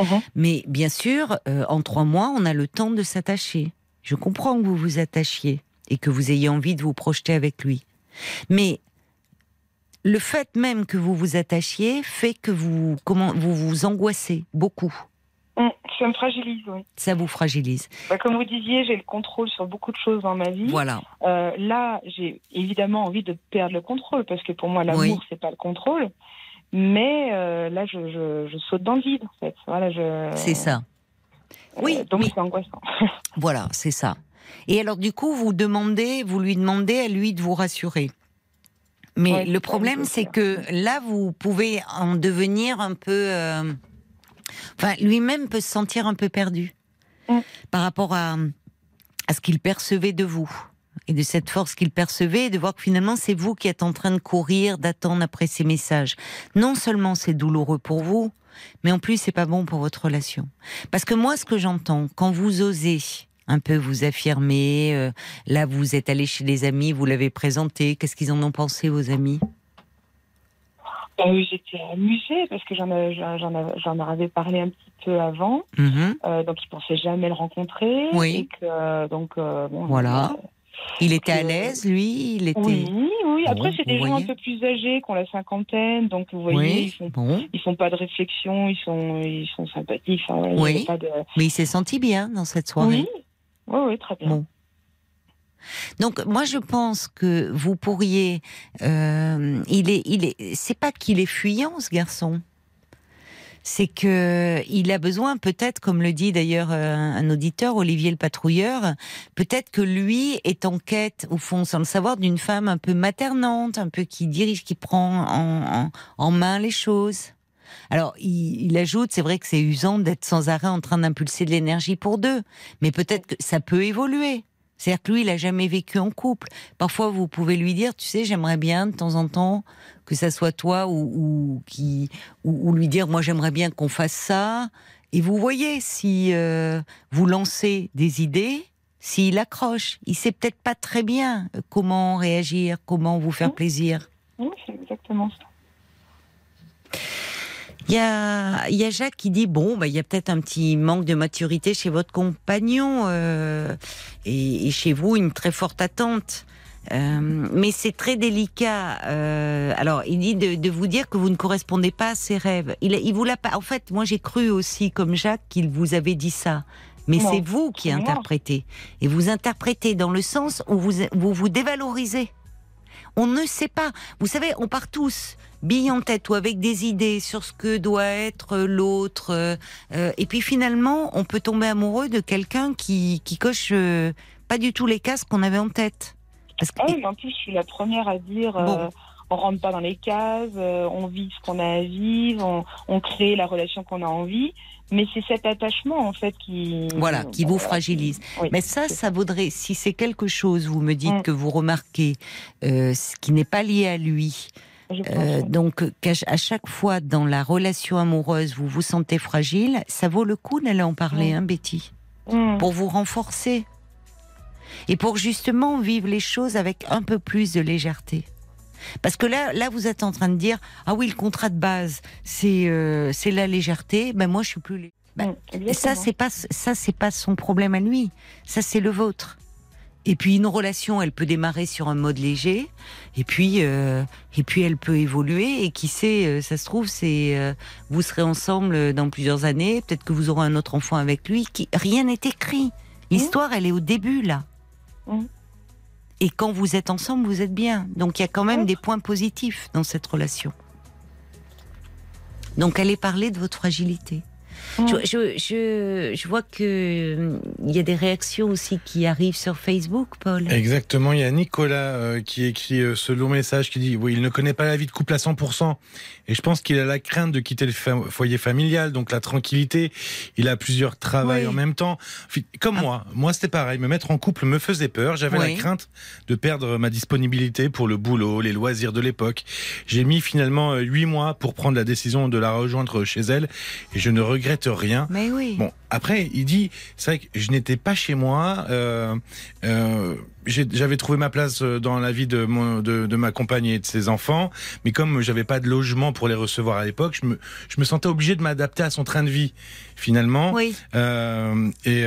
Mhm. Mais bien sûr, euh, en trois mois, on a le temps de s'attacher. Je comprends que vous vous attachiez et que vous ayez envie de vous projeter avec lui. Mais le fait même que vous vous attachiez fait que vous, comment, vous vous angoissez beaucoup. Mm, Ça me fragilise, oui. Ça vous fragilise. Bah, comme vous disiez, j'ai le contrôle sur beaucoup de choses dans ma vie. Voilà. Euh, là, j'ai évidemment envie de perdre le contrôle parce que pour moi, l'amour, Oui. c'est pas le contrôle. Mais euh, là, je, je, je saute dans le vide, en fait. Voilà, je... C'est ça. Euh, Oui, donc mais- c'est angoissant. Voilà, c'est ça. Et alors, du coup, vous demandez, vous lui demandez à lui de vous rassurer. Mais Ouais, le problème, c'est que là, vous pouvez en devenir un peu. euh, Enfin, lui-même peut se sentir un peu perdu par rapport à, à ce qu'il percevait de vous et de cette force qu'il percevait, et de voir que finalement, c'est vous qui êtes en train de courir, d'attendre après ces messages. Non seulement c'est douloureux pour vous, mais en plus, c'est pas bon pour votre relation. Parce que moi, ce que j'entends, quand vous osez un peu vous affirmer, euh, là, vous êtes allé chez les amis, vous l'avez présenté, qu'est-ce qu'ils en ont pensé, vos amis? Euh, J'étais amusée parce que j'en avais- parlé un petit peu avant. Mhm. Euh, donc, ils pensaient jamais le rencontrer. Oui. Et que, euh, donc, bon, Voilà. Il était à l'aise, lui? Il était. Oui, oui. Après, Bon, c'est des gens voyez. un peu plus âgés, qui ont la cinquantaine. Donc, vous voyez, ils font Bon. ils font pas de réflexion, ils sont, ils sont sympathiques. Il Oui. avait pas de... Mais il s'est senti bien dans cette soirée. Oui, oui, oui, très bien. Bon. Donc moi je pense que vous pourriez. euh, il est, il est. C'est pas qu'il est fuyant ce garçon. C'est que il a besoin, peut-être, comme le dit d'ailleurs euh, un auditeur, Olivier le patrouilleur, peut-être que lui est en quête, au fond, sans le savoir, d'une femme un peu maternante, un peu qui dirige, qui prend en, main les choses. Alors, il, il ajoute, c'est vrai que c'est usant d'être sans arrêt en train d'impulser de l'énergie pour deux, mais peut-être que ça peut évoluer. C'est-à-dire que lui, il a jamais vécu en couple. Parfois, vous pouvez lui dire, tu sais, j'aimerais bien de temps en temps que ça soit toi ou, ou qui ou, ou lui dire, moi, j'aimerais bien qu'on fasse ça. Et vous voyez si euh, vous lancez des idées, s'il accroche, il sait peut-être pas très bien euh, comment réagir, comment vous faire Mhm. plaisir. Oui, c'est exactement ça. Il y a, il y a Jacques qui dit bon, bah, il y a peut-être un petit manque de maturité chez votre compagnon euh, et, et chez vous une très forte attente. Euh, mais c'est très délicat. Euh, alors, il dit de, de, vous dire que vous ne correspondez pas à ses rêves. Il, il vous l'a pas. En fait, moi, j'ai cru aussi, comme Jacques, qu'il vous avait dit ça. Mais c'est vous qui interprétez. Et vous interprétez dans le sens où vous vous, vous dévalorisez. On ne sait pas. Vous savez, on part tous bille en tête ou avec des idées sur ce que doit être l'autre. Euh, euh, et puis finalement, on peut tomber amoureux de quelqu'un qui, qui coche euh, pas du tout les cases qu'on avait en tête. Parce que... Ah en plus, je suis la première à dire. on rentre pas dans les cases, on vit ce qu'on a à vivre, on, on crée la relation qu'on a envie. Mais c'est cet attachement en fait qui voilà qui vous fragilise. Mais ça, ça vaudrait si c'est quelque chose, vous me dites mm. que vous remarquez, ce qui n'est pas lié à lui, euh, donc, à chaque fois dans la relation amoureuse, vous vous sentez fragile, ça vaut le coup d'aller en parler, mm. hein, Betty, mm. pour vous renforcer et pour justement vivre les choses avec un peu plus de légèreté. Parce que là, là, vous êtes en train de dire ah oui, le contrat de base, c'est euh, c'est la légèreté. Ben moi, je suis plus. Ben, mm, ça, c'est pas ça, c'est pas son problème à lui. Ça, c'est le vôtre. Et puis une relation, elle peut démarrer sur un mode léger, et puis euh, et puis elle peut évoluer. Et qui sait, euh, ça se trouve, c'est euh, vous serez ensemble dans plusieurs années. Peut-être que vous aurez un autre enfant avec lui. Qui rien n'est écrit. L'histoire, elle est au début là. Et quand vous êtes ensemble, vous êtes bien. Donc il y a quand même des points positifs dans cette relation. Donc allez parler de votre fragilité. Je, je, je, vois que il y a des réactions aussi qui arrivent sur Facebook, Paul. Exactement, il y a Nicolas euh, qui écrit euh, ce long message qui dit oui, il ne connaît pas la vie de couple à 100% et je pense qu'il a la crainte de quitter le foyer familial, donc la tranquillité. Il a plusieurs travails en même temps. Comme ah. moi, moi c'était pareil. Me mettre en couple me faisait peur. J'avais la crainte de perdre ma disponibilité pour le boulot, les loisirs de l'époque. J'ai mis finalement euh, huit mois pour prendre la décision de la rejoindre chez elle et je ne regrette rien. Mais oui. Bon, après, il dit, c'est vrai que je n'étais pas chez moi. Euh, euh, j'avais trouvé ma place euh, dans la vie de, mon, de, de, ma compagne et de ses enfants, mais comme j'avais pas de logement pour les recevoir à l'époque, je me, je me sentais obligé de m'adapter à son train de vie finalement. Oui. Euh, et,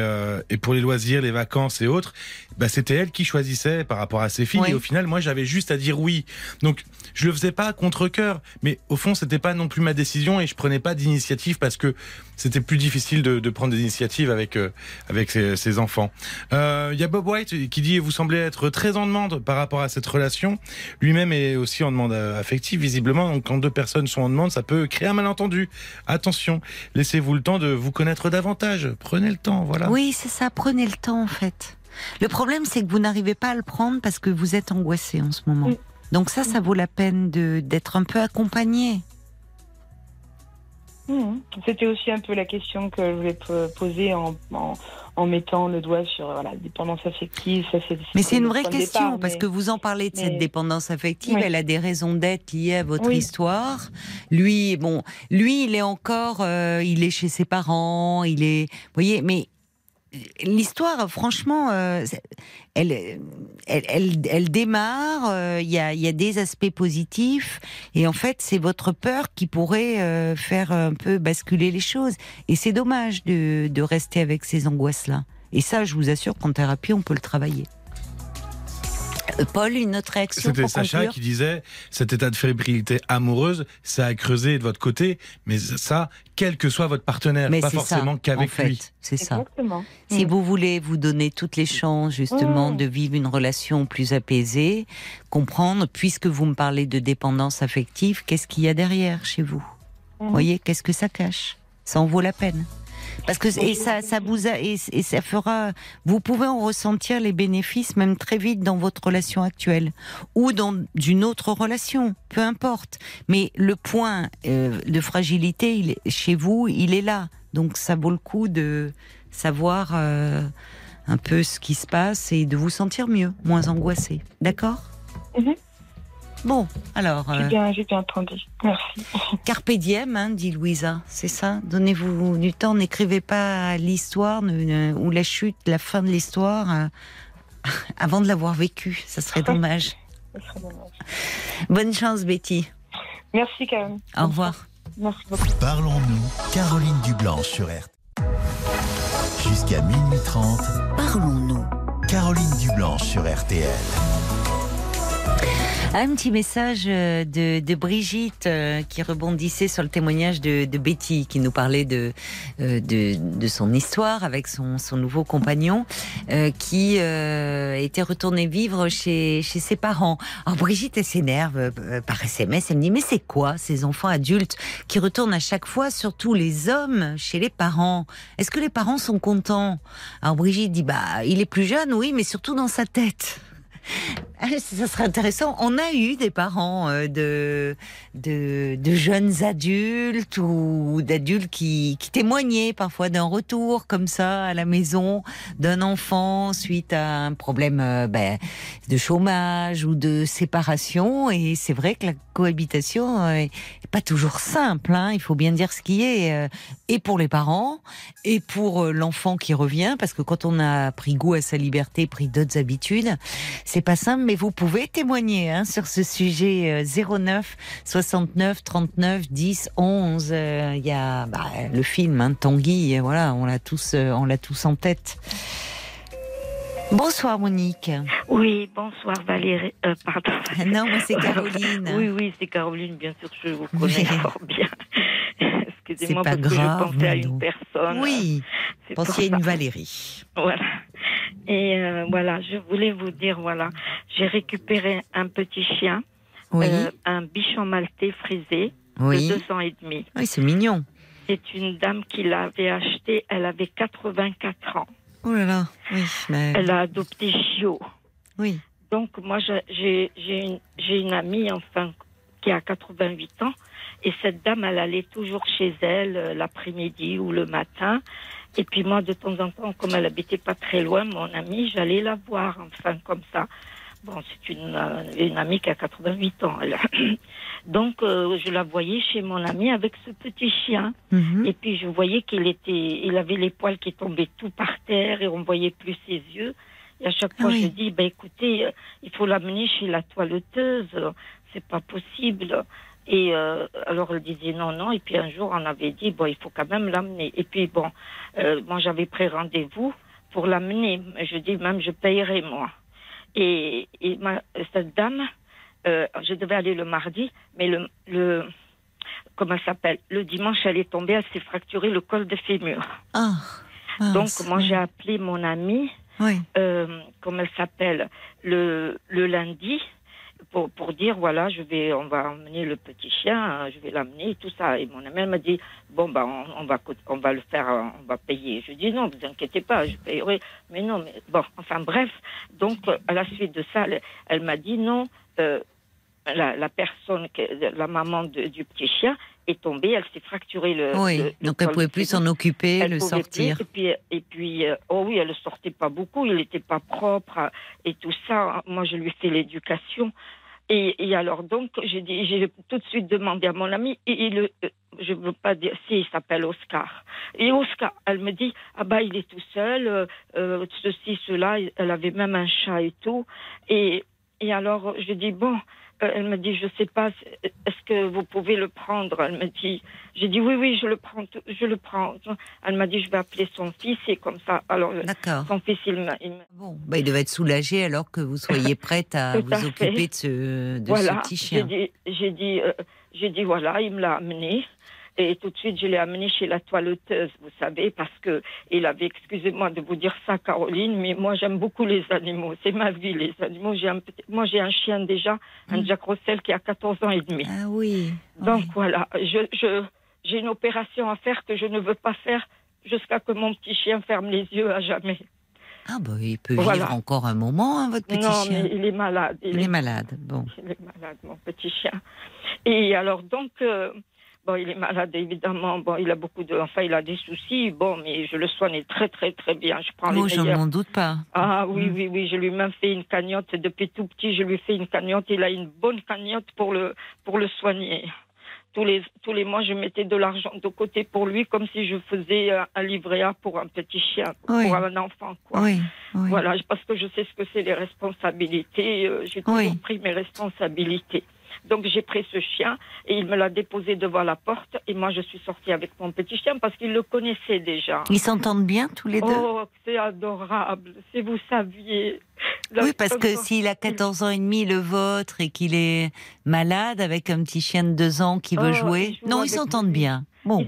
et pour les loisirs, les vacances et autres, bah, c'était elle qui choisissait par rapport à ses filles. Et au final, moi, j'avais juste à dire oui. Donc, je le faisais pas contre cœur, mais au fond, c'était pas non plus ma décision et je prenais pas d'initiative parce que c'était plus difficile de, de, prendre des initiatives avec euh, avec ses, ses enfants. Il euh, y a Bob White qui dit vous semblez être très en demande par rapport à cette relation. Lui-même est aussi en demande affective visiblement. Donc, quand deux personnes sont en demande, ça peut créer un malentendu. Attention, laissez-vous le temps de vous connaître davantage. Prenez le temps, voilà. Oui, c'est ça. Prenez le temps en fait. Le problème, c'est que vous n'arrivez pas à le prendre parce que vous êtes angoissé en ce moment. Donc ça, ça vaut la peine d'être un peu accompagné. Mmh. C'était aussi un peu la question que je voulais poser en, en, mettant le doigt sur la dépendance affective. Ça, mais c'est une vraie question, parce que vous en parlez de cette dépendance affective, elle a des raisons d'être liées à votre histoire. Lui, bon, lui, il est encore, euh, il est chez ses parents, il est, vous voyez, mais l'histoire, franchement, euh, elle, elle, démarre. Euh, il y, a, des aspects positifs, et en fait, c'est votre peur qui pourrait euh, faire un peu basculer les choses. Et c'est dommage de, de rester avec ces angoisses-là. Et ça, je vous assure qu'en thérapie, on peut le travailler. Paul, une autre réaction C'était Sacha qui disait cet état de fébrilité amoureuse, ça a creusé de votre côté, mais ça, quel que soit votre partenaire, pas forcément qu'avec lui. C'est ça. Si mm. vous voulez vous donner toutes les chances justement mm. de vivre une relation plus apaisée, comprendre, puisque vous me parlez de dépendance affective, qu'est-ce qu'il y a derrière chez vous Vous? Mm. voyez, qu'est-ce que ça cache? Ça en vaut la peine. Parce que et ça, ça vous a, et, ça fera. Vous pouvez en ressentir les bénéfices même très vite dans votre relation actuelle ou dans une autre relation, peu importe. Mais le point euh, de fragilité, il chez vous, il est là. Donc ça vaut le coup de savoir euh, un peu ce qui se passe et de vous sentir mieux, moins angoissé. D'accord? Mhm. Bon, alors. J'ai euh, bien, bien, entendu. Merci. Carpe diem, hein, dit Louisa, c'est ça? Donnez-vous du temps, n'écrivez pas l'histoire ou la chute, la fin de l'histoire euh, avant de l'avoir vécue. Ça serait dommage. Ça serait dommage. Bonne chance, Betty. Merci, Karen. Au revoir. Merci beaucoup. Parlons-nous, Caroline Dublanc sur RT. Jusqu'à minuit 30, parlons-nous, Caroline Dublanc sur RTL. Un petit message euh, de, Brigitte euh, qui rebondissait sur le témoignage de, Betty qui nous parlait euh, de, de, son histoire avec son, son nouveau compagnon qui était retourné vivre chez, chez ses parents. Alors Brigitte, elle s'énerve par SMS, elle me dit mais c'est quoi ces enfants adultes qui retournent à chaque fois, surtout les hommes, chez les parents? Est-ce que les parents sont contents? Alors Brigitte dit bah il est plus jeune, oui, mais surtout dans sa tête. Ah, ça serait intéressant. On a eu des parents euh, de, de, jeunes adultes ou d'adultes qui, qui témoignaient parfois d'un retour comme ça à la maison d'un enfant suite à un problème euh, ben, de chômage ou de séparation. Et c'est vrai que la cohabitation est, pas toujours simple. Hein. Il faut bien dire ce qui est. Euh, et pour les parents, et pour l'enfant qui revient, parce que quand on a pris goût à sa liberté, pris d'autres habitudes, c'est pas simple mais vous pouvez témoigner hein, sur ce sujet 09 69 39 10 11. Il y a bah, le film hein, Tanguy, voilà, on l'a tous, euh, on l'a tous en tête. Bonsoir Monique. Oui, bonsoir Valérie. Euh, pardon. Non, moi c'est Caroline. oui, oui, c'est Caroline, bien sûr, je vous connais fort bien. Excusez-moi parce grave, que je pensais à une personne. Oui, pensiez à une Valérie. Voilà. Et euh, voilà, je voulais vous dire, voilà, j'ai récupéré un petit chien, euh, un bichon maltais frisé de deux ans et demi. Oui, c'est mignon. C'est une dame qui l'avait acheté, elle avait 84 ans. Oh là là, oui. Mais... Elle a adopté Chio. Oui. Donc moi, j'ai une, une amie, enfin, qui a 88 ans, et cette dame, elle allait toujours chez elle euh, l'après-midi ou le matin. Et puis moi, de temps en temps, comme elle habitait pas très loin, mon amie, j'allais la voir, enfin comme ça. Bon, c'est une, euh, une amie qui a 88 ans. Elle. Donc, euh, je la voyais chez mon amie avec ce petit chien. Mhm. Et puis, je voyais qu'il était, il avait les poils qui tombaient tout par terre et on voyait plus ses yeux. Et à chaque fois, je dis, ben écoutez, euh, il faut l'amener chez la toiletteuse. C'est pas possible. Et euh, alors elle disait non, non. Et puis un jour, on avait dit, bon, il faut quand même l'amener. Et puis bon, euh, moi j'avais pris rendez-vous pour l'amener. Je dis même, je payerai moi. Et, et ma, cette dame, euh, je devais aller le mardi, mais le, le comment elle s'appelle Le dimanche, elle est tombée, elle s'est fracturée le col de fémur. Ah, Donc moi j'ai appelé mon amie, oui. euh, comment elle s'appelle, le, le lundi pour, pour dire voilà, je vais, on va emmener le petit chien, hein, je vais l'amener, tout ça. Et mon ami m'a dit bon bah on, va, on va le faire, on va payer. Je dis non, vous inquiétez pas, je payerai. Mais non, mais bon, enfin bref. Donc à la suite de ça, elle, m'a dit non. Euh, la, la, personne, la maman du petit chien, est tombée, elle s'est fracturée le. Oui, donc elle pouvait plus s'en occuper, le sortir. et puis, et puis euh, oh oui, elle ne sortait pas beaucoup, il n'était pas propre et tout ça. Moi, je lui fais l'éducation. Et, alors donc, j'ai tout de suite demandé à mon ami, et il, euh, je veux pas dire, si il s'appelle Oscar. Et Oscar, elle me dit, ah bah il est tout seul, euh, ceci, cela, elle avait même un chat et tout. Et, et alors, je dis bon, elle me dit, je sais pas, est-ce que vous pouvez le prendre? Elle me dit, j'ai dit oui, oui, je le prends, je le prends. Elle m'a dit, je vais appeler son fils et comme ça. Alors, son fils, il me. Bon, bah, il devait être soulagé alors que vous soyez prête à vous occuper de, ce, de ce petit chien. J'ai dit, euh, j'ai dit, voilà, il me l'a amené. Et tout de suite, je l'ai amené chez la toiletteuse, vous savez, parce que il avait, excusez-moi de vous dire ça, Caroline, mais moi j'aime beaucoup les animaux. C'est ma vie, les animaux. J'ai un, moi j'ai un chien déjà, un mm. Jack Russell qui a 14 ans et demi. Ah oui. Donc voilà, je, je, j'ai une opération à faire que je ne veux pas faire jusqu'à que mon petit chien ferme les yeux à jamais. Ah bah il peut vivre encore un moment, hein, votre petit chien. Non, mais il est malade. Il, est, malade, bon. Il est malade, mon petit chien. Et alors donc, euh, Bon, il est malade, évidemment. Bon, il a beaucoup de, enfin, il a des soucis. Bon, mais je le soigne très, très, très bien. Je prends les je n'en doute pas. Ah oui, mm. oui, oui. Je lui ai même fait une cagnotte depuis tout petit. Je lui fais une cagnotte. Il a une bonne cagnotte pour le, pour le soigner. Tous les, tous les mois, je mettais de l'argent de côté pour lui, comme si je faisais un, livret A pour un petit chien, pour un enfant. Quoi. Oui, Voilà, parce que je sais ce que c'est les responsabilités. Euh, j'ai toujours pris mes responsabilités. Donc j'ai pris ce chien et il me l'a déposé devant la porte et moi je suis sortie avec mon petit chien parce qu'il le connaissait déjà. Ils s'entendent bien tous les deux Oh, c'est adorable, si vous saviez. Oui, parce que s'il a 14 ans et demi, le vôtre, et qu'il est malade avec un petit chien de 2 ans qui veut Oh, jouer, joue non, ils s'entendent bien. Bon,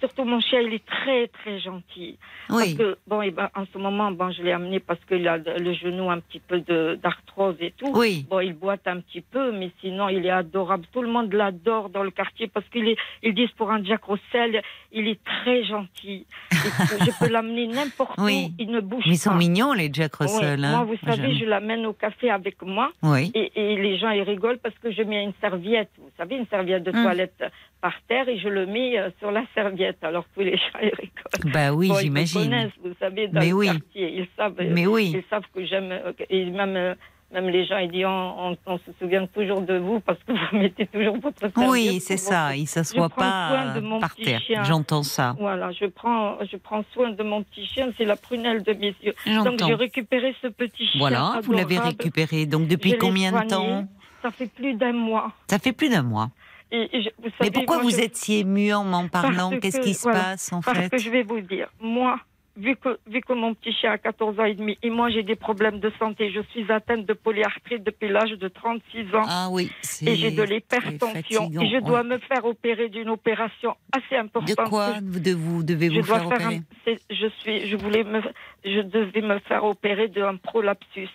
Surtout mon chien, il est très très gentil. Parce oui. que, bon, et ben, en ce moment, bon, je l'ai amené parce qu'il a le genou un petit peu d'arthrose et tout. Oui. Bon, il boite un petit peu, mais sinon, il est adorable. Tout le monde l'adore dans le quartier parce qu'il est, ils disent pour un Jack Russell, il est très gentil. Et je peux l'amener n'importe Oui. où, il ne bouge Mais ils sont pas. mignons, les Jack. Russell. hein. Moi, vous savez, je l'amène au café avec moi Oui. et, et les gens, ils rigolent parce que je mets une serviette, vous savez, une serviette de Hum. toilette par terre et je le mets euh, sur la serviette. Alors tous les gens, ils rigolent. Bah oui, Bon, Ils me j'imagine. connaissent, vous savez, dans Mais le oui. quartier. Ils savent, euh, Mais oui. ils savent que j'aime. Et même, euh, même les gens, ils disent on, on- on se souvient toujours de vous parce que vous mettez toujours votre serviette. Oui, c'est ça. votre- Il s'assoit Je prends soin pas par terre. J'entends ça. Voilà, je prends, je prends soin de mon petit chien, c'est la prunelle de mes yeux. Donc j'ai récupéré ce petit chien. Voilà, vous l'avez adorable. récupéré. Donc Je depuis l'ai combien de temps Ça fait plus d'un mois. Ça fait plus d'un mois. Et, je- vous Mais pourquoi moi, vous je- si ému en m'en parlant? Parce Qu'est-ce que, qui se voilà, passe en Parce fait? que je vais vous dire, moi, vu que, vu que mon petit chien a 14 ans et demi, et moi j'ai des problèmes de santé, je suis atteinte de polyarthrite depuis l'âge de 36 ans. Ah oui, Et j'ai de l'hypertension. Et je dois ouais. me faire opérer d'une opération assez importante. De quoi de vous devez je vous dois faire faire opérer? un, je suis, je voulais me, je devais me faire opérer d'un prolapsus.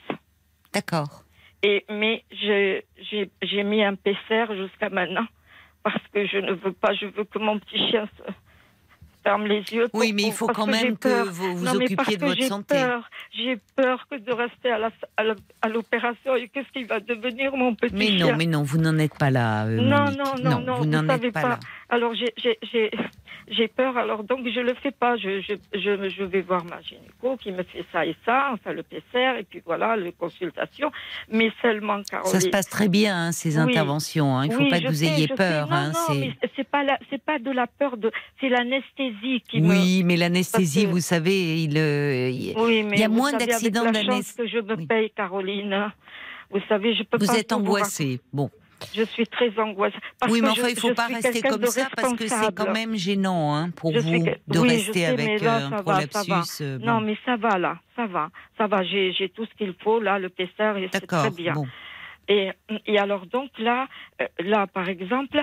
D'accord. Et mais j'ai mis un PCR jusqu'à maintenant parce que je ne veux pas, je veux que mon petit chien se ferme les yeux. pour- Oui, mais il faut quand même que vous vous Non, occupiez de votre santé. Peur. J'ai peur que de rester à, l'opération et qu'est-ce qu'il va devenir mon petit Mais chien. non, mais non, vous n'en êtes pas là. euh, Non, non, non, non, vous vous n'en êtes pas, pas. là. Alors j'ai, peur, alors donc je le fais pas. Je, je, je, je vais voir ma gynéco qui me fait ça et ça, enfin le PCR et puis voilà, les consultations. Mais seulement Caroline. Ça se passe très bien, hein, ces Oui. interventions. hein. Il ne faut pas que vous sais, ayez peur. sais. Non, hein, non, mais c'est pas c'est pas de la peur de, c'est l'anesthésie qui me. Oui, mais l'anesthésie, que- vous savez, il, euh, il- Oui, mais il y a vous moins d'accidents d'anesthésie. que je me Oui. paye, Caroline. Vous savez, je peux vous pas. êtes vous angoissée. Bon. Je suis très angoissée. Parce oui, mais je- enfin, il ne faut pas rester comme ça parce que c'est quand même gênant hein, pour Je vous suis de oui, rester sais, avec là, euh, un prolapsus. euh, Non, mais ça va là, ça va, ça va. J'ai tout ce qu'il faut là, le PCR, c'est très bien. Bon. Et, et alors donc là, là par exemple,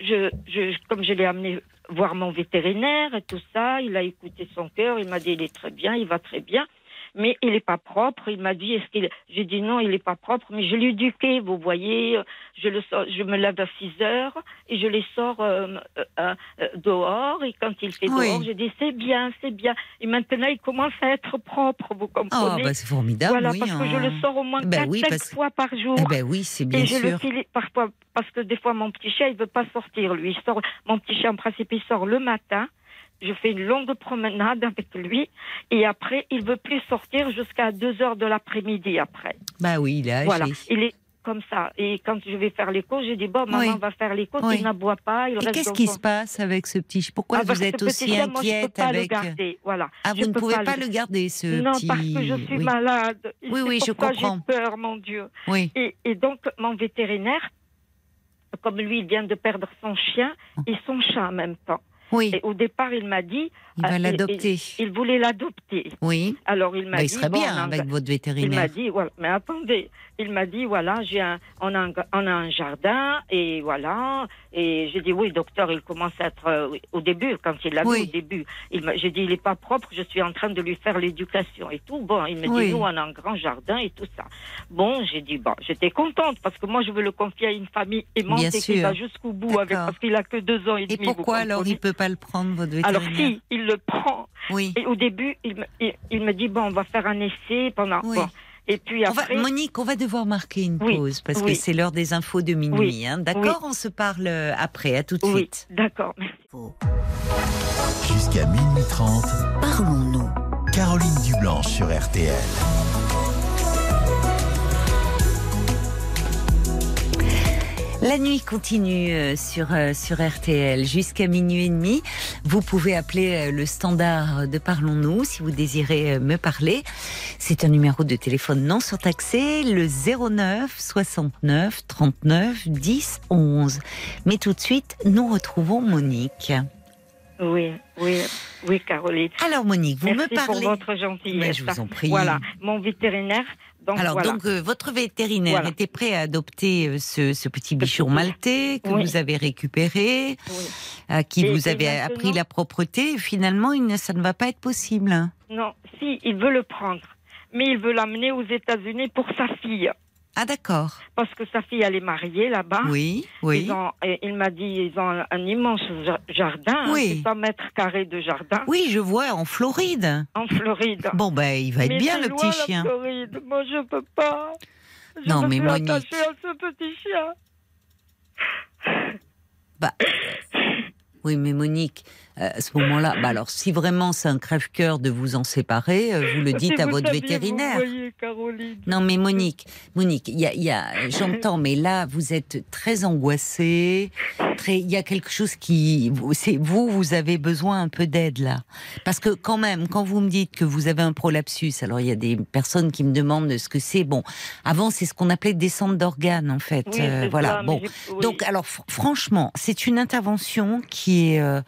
je, je, comme je l'ai amené voir mon vétérinaire et tout ça, il a écouté son cœur, il m'a dit il est très bien, il va très bien, mais il n'est pas propre. Il m'a dit est-ce qu'il, j'ai dit non, il n'est pas propre, mais je l'ai éduqué, vous voyez, je le sors, je me lève à 6 heures et je les sors euh, euh, euh, dehors et quand il fait Oui. dehors, je dis c'est bien, c'est bien. Et maintenant il commence à être propre, vous Oh, comprenez? bah, c'est formidable. voilà, oui, parce que je hein. le sors au moins Ben 4 oui, 5 parce que- fois par jour. Eh ben oui, c'est bien Et je le file parfois, parce que des fois, mon petit chien, il veut pas sortir, lui. Il sort, mon petit chien, en principe, il sort le matin. Je fais une longue promenade avec lui. Et après, il veut plus sortir jusqu'à 2 heures de l'après-midi après. Bah oui, il est âgé. Voilà. Il est comme ça. Et quand je vais faire l'écho, j'ai dit, bon, maman Oui. va faire l'écho, Oui. il n'aboie pas. Il Et reste qu'est-ce qui se passe avec ce petit Pourquoi Ah, vous êtes aussi chien, moi, je peux inquiète pas avec le garder. Voilà. Ah, Je vous ne pouvez pas pas le- le garder, ce Non, petit. parce que je suis oui. malade. Oui, oui, je comprends. J'ai peur, mon Dieu. Oui. Et, et donc, mon vétérinaire, comme lui, il vient de perdre son chien et son chat en même temps. Oui, Et au départ, il m'a dit, il va et- l'adopter. il voulait l'adopter. Oui. Alors, il m'a Bah, dit, il serait bon, bien un- avec votre il m'a vétérinaire. dit, voilà, mais attendez, il m'a dit, voilà, j'ai un, on, a un, on a un jardin, et voilà, et j'ai dit, oui, docteur, il commence à être, euh, au début, quand il l'a Oui. vu, au début, j'ai dit, il n'est pas propre, je suis en train de lui faire l'éducation et tout. Bon, il me Oui. dit, nous, on a un grand jardin et tout ça. Bon, j'ai dit, bon, j'étais contente, parce que moi, je veux le confier à une famille aimante Bien et qui va jusqu'au bout avec, parce qu'il a que deux ans et, Et demi. vous pourquoi alors il peut pas le prendre, votre vétérinaire alors si, il le prend. Oui. Et au début, il me, il, il me dit, bon, on va faire un essai pendant... Oui. Bon. Et puis On va- après... Monique, on va devoir marquer une Oui, pause parce que c'est l'heure des infos de minuit. Oui, hein. D'accord On se parle euh, après. À tout de oui, suite. d'accord, merci. Jusqu'à minuit 30, parlons-nous. Caroline Dublanche sur RTL. La nuit continue euh, sur, euh, sur RTL jusqu'à minuit et demi. Vous pouvez appeler euh, le standard de Parlons-nous si vous désirez me parler. C'est un numéro de téléphone non surtaxé, le 09 69 39 10 11. Mais tout de suite, nous retrouvons Monique. Oui, oui, oui, Caroline. Alors Monique, vous Merci me parlez. pour votre gentillesse. Mais je vous en prie. Voilà, mon vétérinaire. Donc Alors, voilà. donc, euh, votre vétérinaire Voilà. était prêt à adopter euh, ce, ce petit bichon maltais que Oui. vous avez récupéré, Oui. à qui Et- vous avez appris la propreté. Et finalement, il ne- ça ne va pas être possible. Non, si, il veut le prendre. Mais il veut l'amener aux États-Unis pour sa fille. Ah, d'accord. Parce que sa fille, elle est mariée là-bas. Oui, oui. Ils ont, et il m'a dit, ils ont un, immense ja- jardin, hein, Oui. 100 mètres carrés de jardin Oui, je vois, en Floride. en Floride. Bon, ben, il va être mais bien, le loin, petit la chien. Floride. Moi, je peux pas. Je Non, mais Monique. à ce petit chien. Bah, oui, mais Monique, à ce moment-là, bah alors, si vraiment c'est un crève-cœur de vous en séparer, euh, vous le dites Si à votre vétérinaire. Vous voyez, Caroline. Non, mais Monique, Monique, il y a, y a- j'entends, mais là, vous êtes très angoissée. Très, il y a quelque chose qui, c'est vous, vous avez besoin un peu d'aide là, parce que quand même, quand vous me dites que vous avez un prolapsus, alors il y a des personnes qui me demandent ce que c'est. Bon, avant c'est ce qu'on appelait descente d'organes en fait. Oui, Euh, voilà. ça, bon, oui. donc alors fr- franchement, c'est une intervention qui est euh,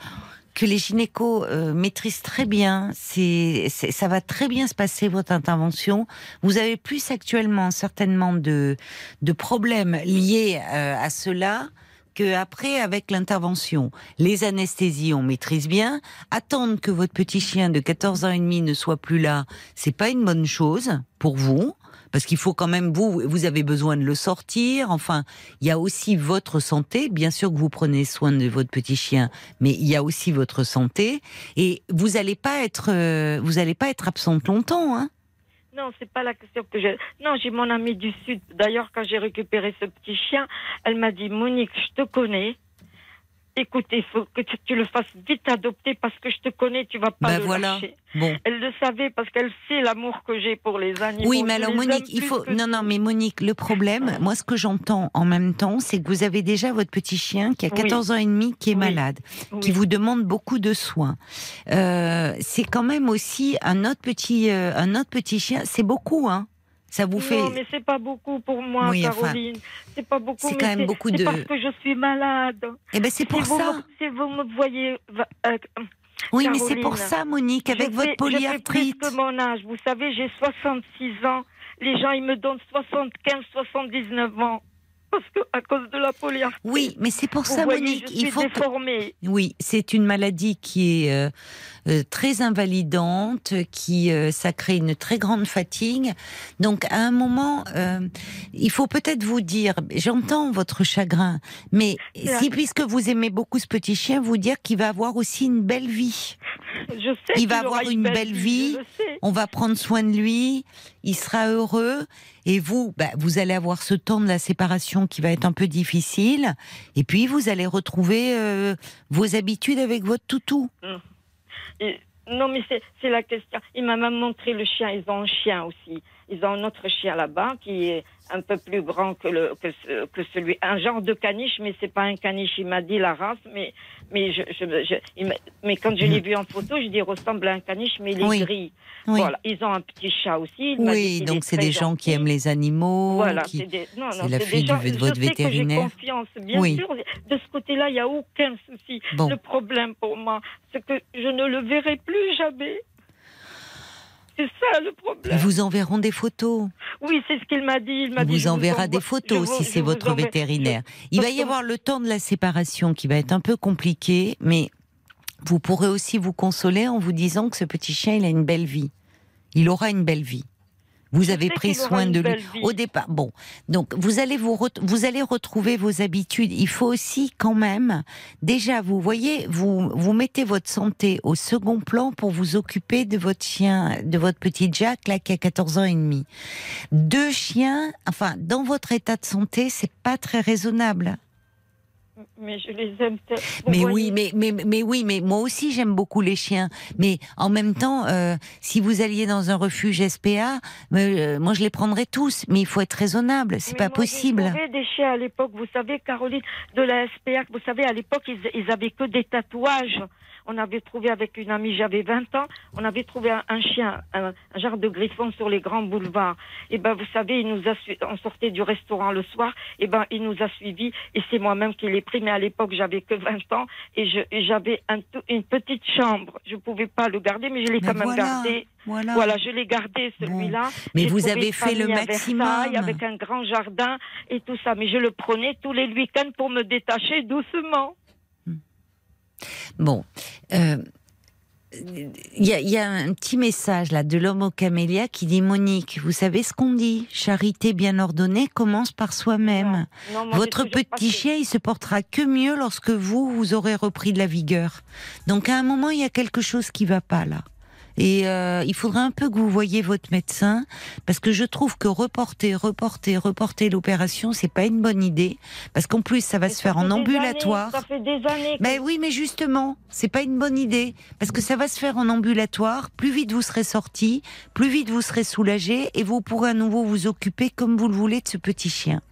que les gynécos euh, maîtrisent très bien. C'est, ça va très bien se passer votre intervention. Vous avez plus actuellement certainement de de problèmes liés euh, à cela que après avec l'intervention. Les anesthésies, on maîtrise bien. Attendre que votre petit chien de 14 ans et demi ne soit plus là, c'est pas une bonne chose pour vous. Parce qu'il faut quand même, vous, vous avez besoin de le sortir. Enfin, il y a aussi votre santé. Bien sûr que vous prenez soin de votre petit chien, mais il y a aussi votre santé. Et vous allez pas être, euh, vous allez pas être absente longtemps, hein. Non, c'est pas la question que j'ai. Non, j'ai mon amie du Sud. D'ailleurs, quand j'ai récupéré ce petit chien, elle m'a dit Monique, je te connais. Écoute, il faut que tu, tu le fasses vite adopter parce que je te connais, tu vas pas Ben le voilà. lâcher. Bon. Elle le savait parce qu'elle sait l'amour que j'ai pour les animaux. Oui, mais alors Monique, il faut. Non, non, mais Monique, le problème, moi, ce que j'entends en même temps, c'est que vous avez déjà votre petit chien qui a Oui. 14 ans et demi, qui est Oui. malade, Oui. qui vous demande beaucoup de soins. Euh, c'est quand même aussi un autre petit, euh, un autre petit chien. C'est beaucoup, hein. Ça vous fait. Non, mais c'est pas beaucoup pour moi, Oui, enfin, Caroline. c'est pas beaucoup. c'est quand même beaucoup de- parce que je suis malade. Eh ben, c'est pour si vous ça. Me, si vous me voyez. euh, Oui, mais c'est pour ça, Monique, avec je votre fais- Je polyarthrite. fais que mon âge. Vous savez, j'ai 66 ans. Les gens, ils me donnent 75, 79 ans. Parce que, à cause de la polyarthrite. Oui, mais c'est pour Vous ça, voyez, Monique. je suis Il faut que déformée. Oui, c'est une maladie qui est euh, euh, très invalidante, qui euh, ça crée une très grande fatigue. Donc à un moment, euh, il faut peut-être vous dire, j'entends votre chagrin, mais si puisque vous aimez beaucoup ce petit chien, vous dire qu'il va avoir aussi une belle vie. Je sais Il va avoir une belle vie. On va prendre soin de lui, il sera heureux, et vous, bah, vous allez avoir ce temps de la séparation qui va être un peu difficile, et puis vous allez retrouver euh, vos habitudes avec votre toutou. Non, mais c'est c'est la question. Il m'a même montré le chien. Ils ont un chien aussi. Ils ont un autre chien là-bas qui est un peu plus grand que, le, que, que celui. Un genre de caniche, mais c'est pas un caniche. Il m'a dit la race, mais, mais, je, je, je- mais quand je l'ai vu en photo, je dis ressemble à un caniche, mais il est Oui. gris. Oui. Voilà. Ils ont un petit chat aussi. Il m'a dit Oui, donc est c'est des gens qui aiment les animaux. Voilà, qui- c'est des, non, non, la fille des gens, du- de je votre que vétérinaire. confiance, bien Oui. sûr. De ce côté-là, il n'y a aucun souci. Bon. Le problème pour moi, c'est que je ne le verrai plus jamais. C'est ça le Ils problème. vous enverront des photos. Oui, c'est ce qu'il m'a dit. Il m'a Il dit, vous enverra des photos si c'est votre enverrai- vétérinaire. Il va y avoir le temps de la séparation qui va être un peu compliqué, mais vous pourrez aussi vous consoler en vous disant que ce petit chien, il a une belle vie. Il aura une belle vie. Vous avez pris soin de lui au départ. Bon, donc vous allez vous re- vous allez retrouver vos habitudes. Il faut aussi quand même déjà vous voyez vous vous mettez votre santé au second plan pour vous occuper de votre chien, de votre petit Jack là qui a 14 ans et demi. Deux chiens, enfin dans votre état de santé, c'est pas très raisonnable. Mais je les aime tellement. Mais oui, mais, mais, mais oui, mais moi aussi j'aime beaucoup les chiens. Mais en même temps, euh, si vous alliez dans un refuge SPA, euh, moi je les prendrais tous. Mais il faut être raisonnable, c'est pas possible. J'avais des chiens à l'époque, vous savez, Caroline, de la SPA, vous savez, à l'époque ils, ils avaient que des tatouages on avait trouvé avec une amie, j'avais 20 ans, on avait trouvé un, chien, un, genre de griffon sur les grands boulevards. Et ben, vous savez, il nous a on sortait du restaurant le soir, et ben, il nous a suivis, et c'est moi-même qui l'ai pris, mais à l'époque, j'avais que 20 ans, et j'avais un, une petite chambre. Je pouvais pas le garder, mais je l'ai quand même gardé. Voilà. je l'ai gardé celui-là. Mais vous avez fait le maximum. avec un grand jardin et tout ça. Mais je le prenais tous les week-ends pour me détacher doucement. Bon. Euh, il y, a, un petit message là de l'homme au camélia qui dit Monique, vous savez ce qu'on dit? Charité bien ordonnée commence par soi-même. Votre petit chien, il se portera que mieux lorsque vous, vous aurez repris de la vigueur. Donc à un moment, il y a quelque chose qui va pas là. Et euh, il faudrait un peu que vous voyiez votre médecin, parce que je trouve que reporter, reporter, reporter l'opération, c'est pas une bonne idée, parce qu'en plus ça va se faire en ambulatoire. ça fait des années. Ben oui, mais justement, c'est pas une bonne idée, parce que ça va se faire en ambulatoire. Plus vite vous serez sorti, plus vite vous serez soulagé, et vous pourrez à nouveau vous occuper comme vous le voulez de ce petit chien.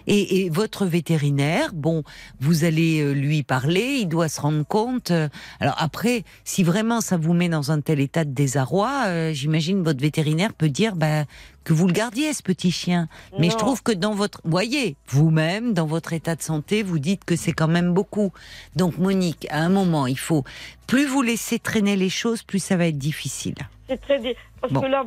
Oh. Et, votre vétérinaire, bon, vous allez euh, lui parler, il doit se rendre compte. Euh, alors après, si vraiment ça vous met dans un tel état de désarroi, euh, j'imagine votre vétérinaire peut dire bah, que vous le gardiez ce petit chien. Mais je trouve que dans votre, voyez, vous-même, dans votre état de santé, vous dites que c'est quand même beaucoup. Donc Monique, à un moment, il faut plus vous laisser traîner les choses, plus ça va être difficile. C'est très parce que là,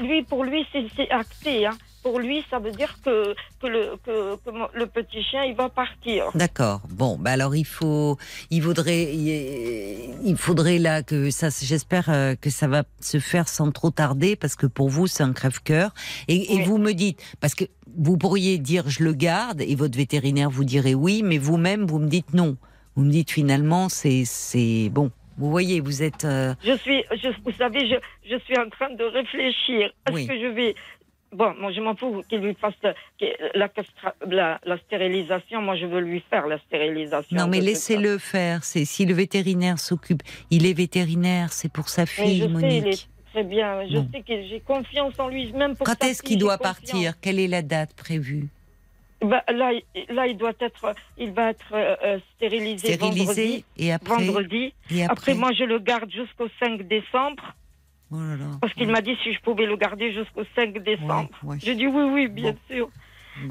lui pour lui c'est acté. Hein pour lui, ça veut dire que, que, le, que, le petit chien, il va partir. D'accord. Bon, bah alors il faut, il vaudrait, il faudrait là que ça, j'espère euh, que ça va se faire sans trop tarder, parce que pour vous, c'est un crève-cœur. Et, vous me dites, parce que vous pourriez dire je le garde, et votre vétérinaire vous dirait oui, mais vous-même, vous me dites non. Vous me dites finalement, c'est, c'est bon. Vous voyez, vous êtes. Euh, je suis, vous savez, je, je suis en train de réfléchir. Est-ce que je vais Bon, moi je m'en fous qu'il lui fasse la, la, stérilisation. Moi je veux lui faire la stérilisation. Non, mais laissez-le faire. C'est si le vétérinaire s'occupe, il est vétérinaire, c'est pour sa fille, je Monique. Sais, il est très bien. Je sais que j'ai confiance en lui, même pour. Quand est-ce qu'il doit partir? Quelle est la date prévue? Bah, là, là, il doit être, il va être euh, euh, stérilisé, stérilisé vendredi. Et après, vendredi. Et après, après, moi, je le garde jusqu'au 5 décembre. Oh Parce qu'il m'a dit si je pouvais le garder jusqu'au 5 décembre. J'ai dit oui, oui, bien sûr.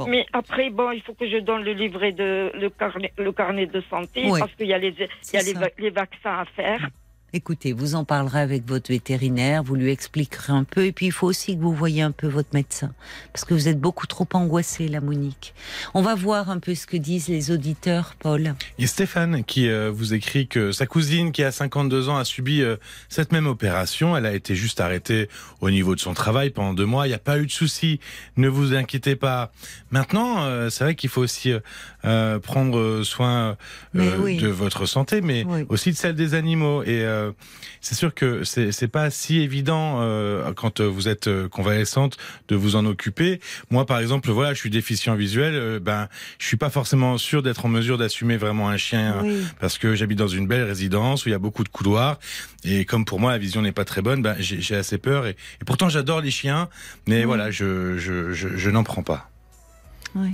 Mais après, bon, il faut que je donne le livret de le carnet, le carnet de santé parce qu'il y a les, il y a les, les, vaccins à faire. Écoutez, vous en parlerez avec votre vétérinaire, vous lui expliquerez un peu, et puis il faut aussi que vous voyez un peu votre médecin, parce que vous êtes beaucoup trop angoissée, la Monique. On va voir un peu ce que disent les auditeurs, Paul. A Stéphane qui euh, vous écrit que sa cousine, qui a 52 ans, a subi euh, cette même opération. Elle a été juste arrêtée au niveau de son travail pendant deux mois. Il n'y a pas eu de souci. Ne vous inquiétez pas. Maintenant, euh, c'est vrai qu'il faut aussi prendre soin de votre santé, mais aussi de celle des animaux. Et euh, c'est sûr que c'est pas si évident euh, quand vous êtes euh, convalescente de vous en occuper. Moi, par exemple, voilà, je suis déficient visuel. ben, je suis pas forcément sûr d'être en mesure d'assumer vraiment un chien parce que j'habite dans une belle résidence où il y a beaucoup de couloirs et comme pour moi la vision n'est pas très bonne, ben, j'ai assez peur et, pourtant j'adore les chiens, mais voilà, je, je, je, je n'en prends pas. Oui.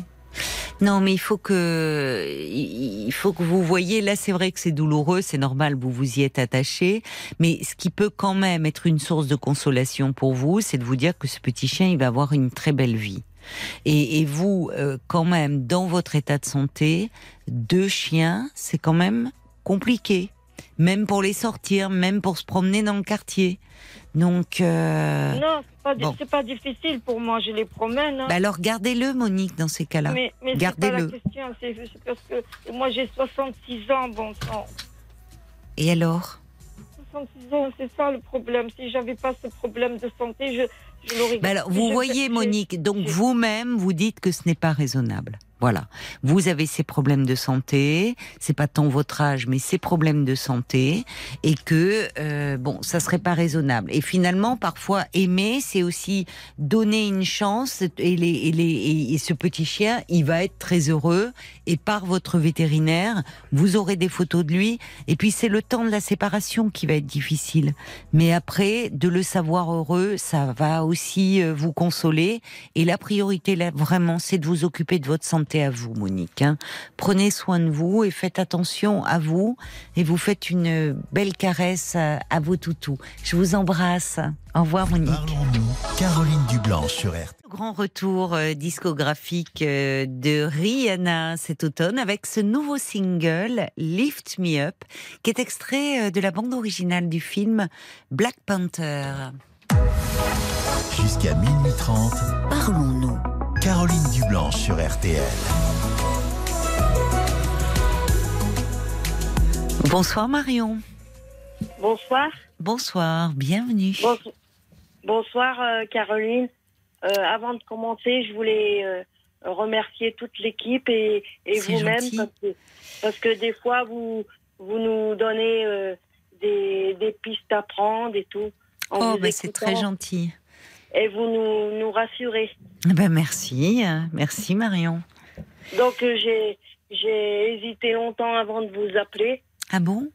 Non, mais il faut que il faut que vous voyez. Là, c'est vrai que c'est douloureux, c'est normal, vous vous y êtes attaché. Mais ce qui peut quand même être une source de consolation pour vous, c'est de vous dire que ce petit chien, il va avoir une très belle vie. Et, vous, euh, quand même, dans votre état de santé, deux chiens, c'est quand même compliqué. Même pour les sortir, même pour se promener dans le quartier. Donc. Euh... Non, c'est pas, difficile pour moi, je les promène. Hein. Bah alors gardez-le, Monique, dans ces cas-là. Mais, mais gardez-le. Pas la question, c'est parce que moi j'ai 66 ans, bon sang. Et alors? 66 ans, c'est ça le problème. Si j'avais pas ce problème de santé, je, bah alors, vous voyez, Monique, donc vous-même, vous dites que ce n'est pas raisonnable. Voilà. Vous avez ces problèmes de santé, c'est pas tant votre âge, mais ces problèmes de santé, et que euh, bon, ça serait pas raisonnable. Et finalement, parfois, aimer, c'est aussi donner une chance. Et, les, et, les, et ce petit chien, il va être très heureux. Et par votre vétérinaire, vous aurez des photos de lui. Et puis c'est le temps de la séparation qui va être difficile. Mais après, de le savoir heureux, ça va aussi euh, vous consoler. Et la priorité là, vraiment, c'est de vous occuper de votre santé à vous, Monique. Hein. Prenez soin de vous et faites attention à vous. Et vous faites une belle caresse à, vos toutous. Je vous embrasse. Au revoir, Monique. Parlons-nous. Caroline Dublanche sur RT. Grand retour euh, discographique euh, de Rihanna cet automne avec ce nouveau single Lift Me Up qui est extrait euh, de la bande originale du film Black Panther. Jusqu'à minuit 30, parlons-nous. Caroline Dublanche sur RTL. Bonsoir Marion. Bonsoir. Bonsoir, bienvenue. Bonsoir euh, Caroline. Euh, avant de commencer, je voulais euh, remercier toute l'équipe et, vous-même parce que, des fois vous, vous nous donnez des, des, pistes à prendre et tout. Oh, ben c'est très gentil et vous nous, nous rassurez. Ben merci, merci Marion. Donc euh, j'ai j'ai hésité longtemps avant de vous appeler. Ah bon?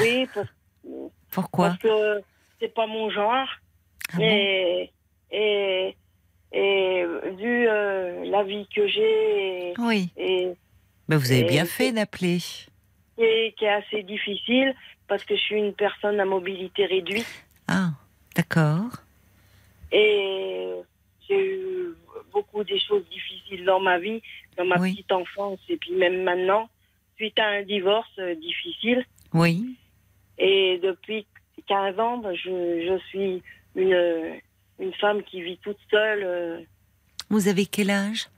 Oui. Pourquoi? Parce que c'est pas mon genre. Ah et, et, et vu euh, la vie que j'ai. Oui. Et, ben vous avez bien fait d'appeler. Et qui est assez difficile parce que je suis une personne à mobilité réduite. Ah, d'accord. Et j'ai eu beaucoup des choses difficiles dans ma vie, dans ma petite enfance et puis même maintenant, suite à un divorce euh, difficile. Oui. Et depuis 15 ans, ben, je, je, suis une, une femme qui vit toute seule. Euh. Vous avez quel âge?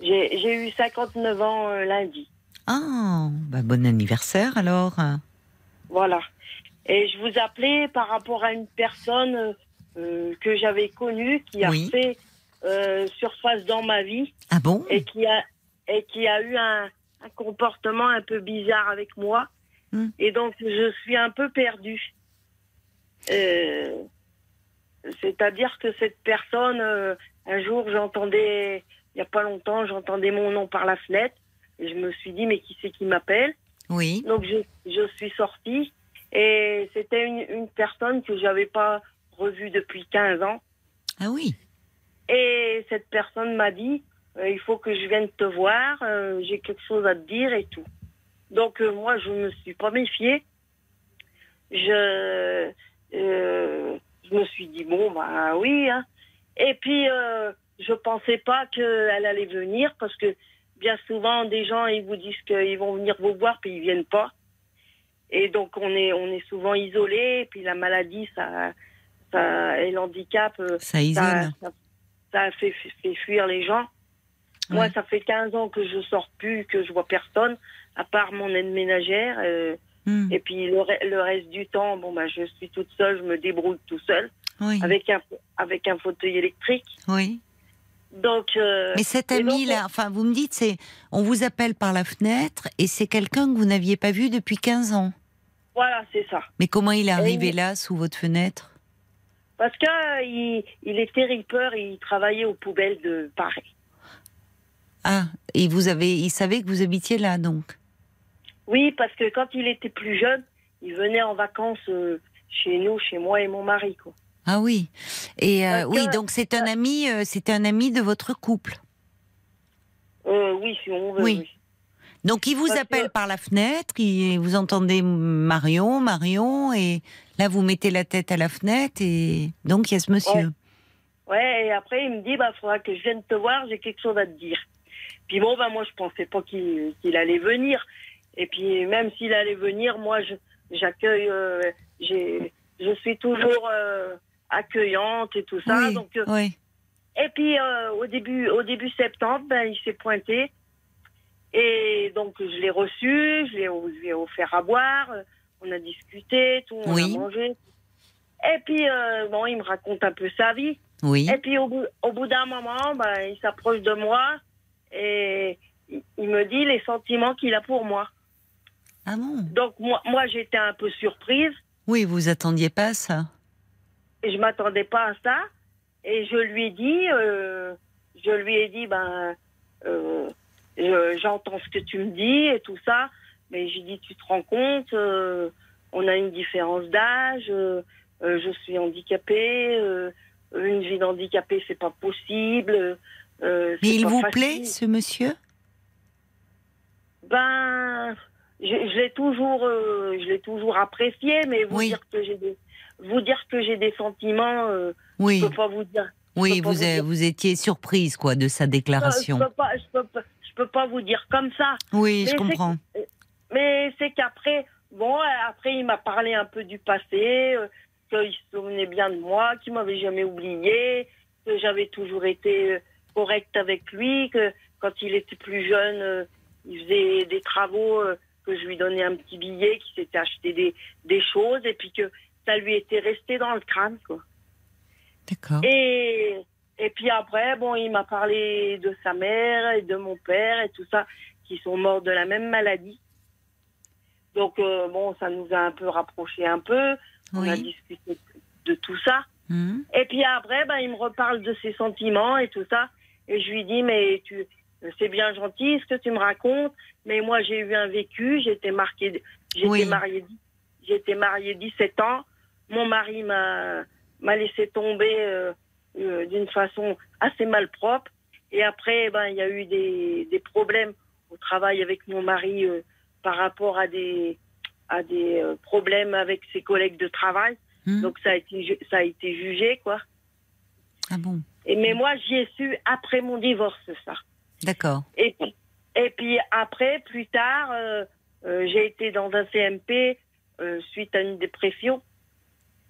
J'ai eu 59 ans euh, lundi. Ah, bah bon anniversaire alors. Voilà. Et je vous appelais par rapport à une personne euh, que j'avais connu, qui a fait euh, surface dans ma vie. Ah bon? Et qui a, et qui a eu un, un comportement un peu bizarre avec moi. Hmm. Et donc, je suis un peu perdue. Euh, C'est-à-dire que cette personne, un jour, j'entendais, il n'y a pas longtemps, j'entendais mon nom par la fenêtre. Et je me suis dit, mais qui c'est qui m'appelle? Oui. Donc, je, je suis sortie. Et c'était une, une personne que j'avais pas revue depuis 15 ans. Ah oui. Et cette personne m'a dit, euh, il faut que je vienne te voir, euh, j'ai quelque chose à te dire et tout. Donc euh, moi, je me suis pas méfiée. Je, je me suis dit, bon, bah oui. Hein. Et puis, je pensais pas qu'elle allait venir parce que bien souvent, des gens, ils vous disent qu'ils vont venir vous voir, puis ils viennent pas. Et donc, on est, on est souvent isolé, puis la maladie, ça, et l'handicap, euh, ça, ça, fait, fait, fuir les gens. Moi, ça fait 15 ans que je sors plus, que je vois personne, à part mon aide ménagère. Euh, hmm. Et puis le, le, reste du temps, bon, bah, je suis toute seule, je me débrouille tout seul, avec, un, avec un fauteuil électrique. Oui. Donc, euh, Mais cet ami-là, enfin, vous me dites, c'est, on vous appelle par la fenêtre et c'est quelqu'un que vous n'aviez pas vu depuis 15 ans. Voilà, c'est ça. Mais comment il est arrivé là, sous votre fenêtre? Parce qu'il euh, il était ripper et il travaillait aux poubelles de Paris. Ah, et vous avez, il savait que vous habitiez là, donc? Oui, parce que quand il était plus jeune, il venait en vacances euh, chez nous, chez moi et mon mari, quoi. Ah oui. Et euh, oui, donc c'est un ami, c'est un ami de votre couple? oui, si on veut. Oui. Donc il vous appelle par la fenêtre, et vous entendez Marion, Marion, et là vous mettez la tête à la fenêtre, et donc il y a ce monsieur. Ouais, et après il me dit, bah faudra que je vienne te voir, j'ai quelque chose à te dire. Puis bon, bah moi je pensais pas qu'il allait venir. Et puis même s'il allait venir, moi j'accueille, euh, je suis toujours euh, accueillante et tout ça. Oui, donc, euh, oui. Et puis au début, au début septembre, ben, il s'est pointé. Et donc, je l'ai reçu, je lui ai offert à boire, on a discuté, tout, on a mangé. Et puis, euh, bon, il me raconte un peu sa vie. Oui. Et puis, au bout, au bout d'un moment, ben, il s'approche de moi et il il me dit les sentiments qu'il a pour moi. Ah bon? Donc, moi, moi j'étais un peu surprise. Oui, vous attendiez pas à ça. Et je m'attendais pas à ça. Et je lui ai dit, euh, je lui ai dit, ben, euh, je- j'entends ce que tu me dis et tout ça. Mais j'ai dit, tu te rends compte, euh, on a une différence d'âge, euh, euh, je suis handicapée, euh, une vie d'handicapé, c'est pas possible. euh, Mais il vous facile. plaît, ce monsieur? Ben, je, je l'ai toujours, euh, je l'ai toujours apprécié, mais vous Oui. dire que j'ai des, vous dire que j'ai des sentiments, euh, Oui. je peux pas vous dire. Oui, vous, vous vous étiez surprise, quoi, de sa Je déclaration. peux je peux pas, je peux pas vous dire comme ça. Oui, Mais je comprends. Mais c'est qu'après, bon, après il m'a parlé un peu du passé, euh, qu'il se souvenait bien de moi, qu'il m'avait jamais oublié, que j'avais toujours été euh, correcte avec lui, que quand il était plus jeune, euh, il faisait des travaux, euh, que je lui donnais un petit billet, qu'il s'était acheté des, des choses, et puis que ça lui était resté dans le crâne, quoi. D'accord. Et, et puis après, bon, il m'a parlé de sa mère et de mon père et tout ça, qui sont morts de la même maladie. Donc, euh, bon, ça nous a un peu rapprochés un peu. On a discuté de tout ça. Mhm. Et puis après, ben, il me reparle de ses sentiments et tout ça. Et je lui dis, mais tu, c'est bien gentil ce que tu me racontes, mais moi j'ai eu un vécu, j'étais marquée, j'étais Oui. mariée, j'étais mariée 17 ans. Mon mari m'a, m'a laissé tomber euh, euh, d'une façon assez malpropre. Et après, ben, il y a eu des, des problèmes au travail avec mon mari euh, par rapport à des, à des euh, problèmes avec ses collègues de travail. Mhm. Donc ça a été, ça a été jugé, quoi. Ah bon Et mais moi, j'y ai su après mon divorce, ça. D'accord. Et puis, et puis après, plus tard, j'ai été dans un CMP suite à une dépression.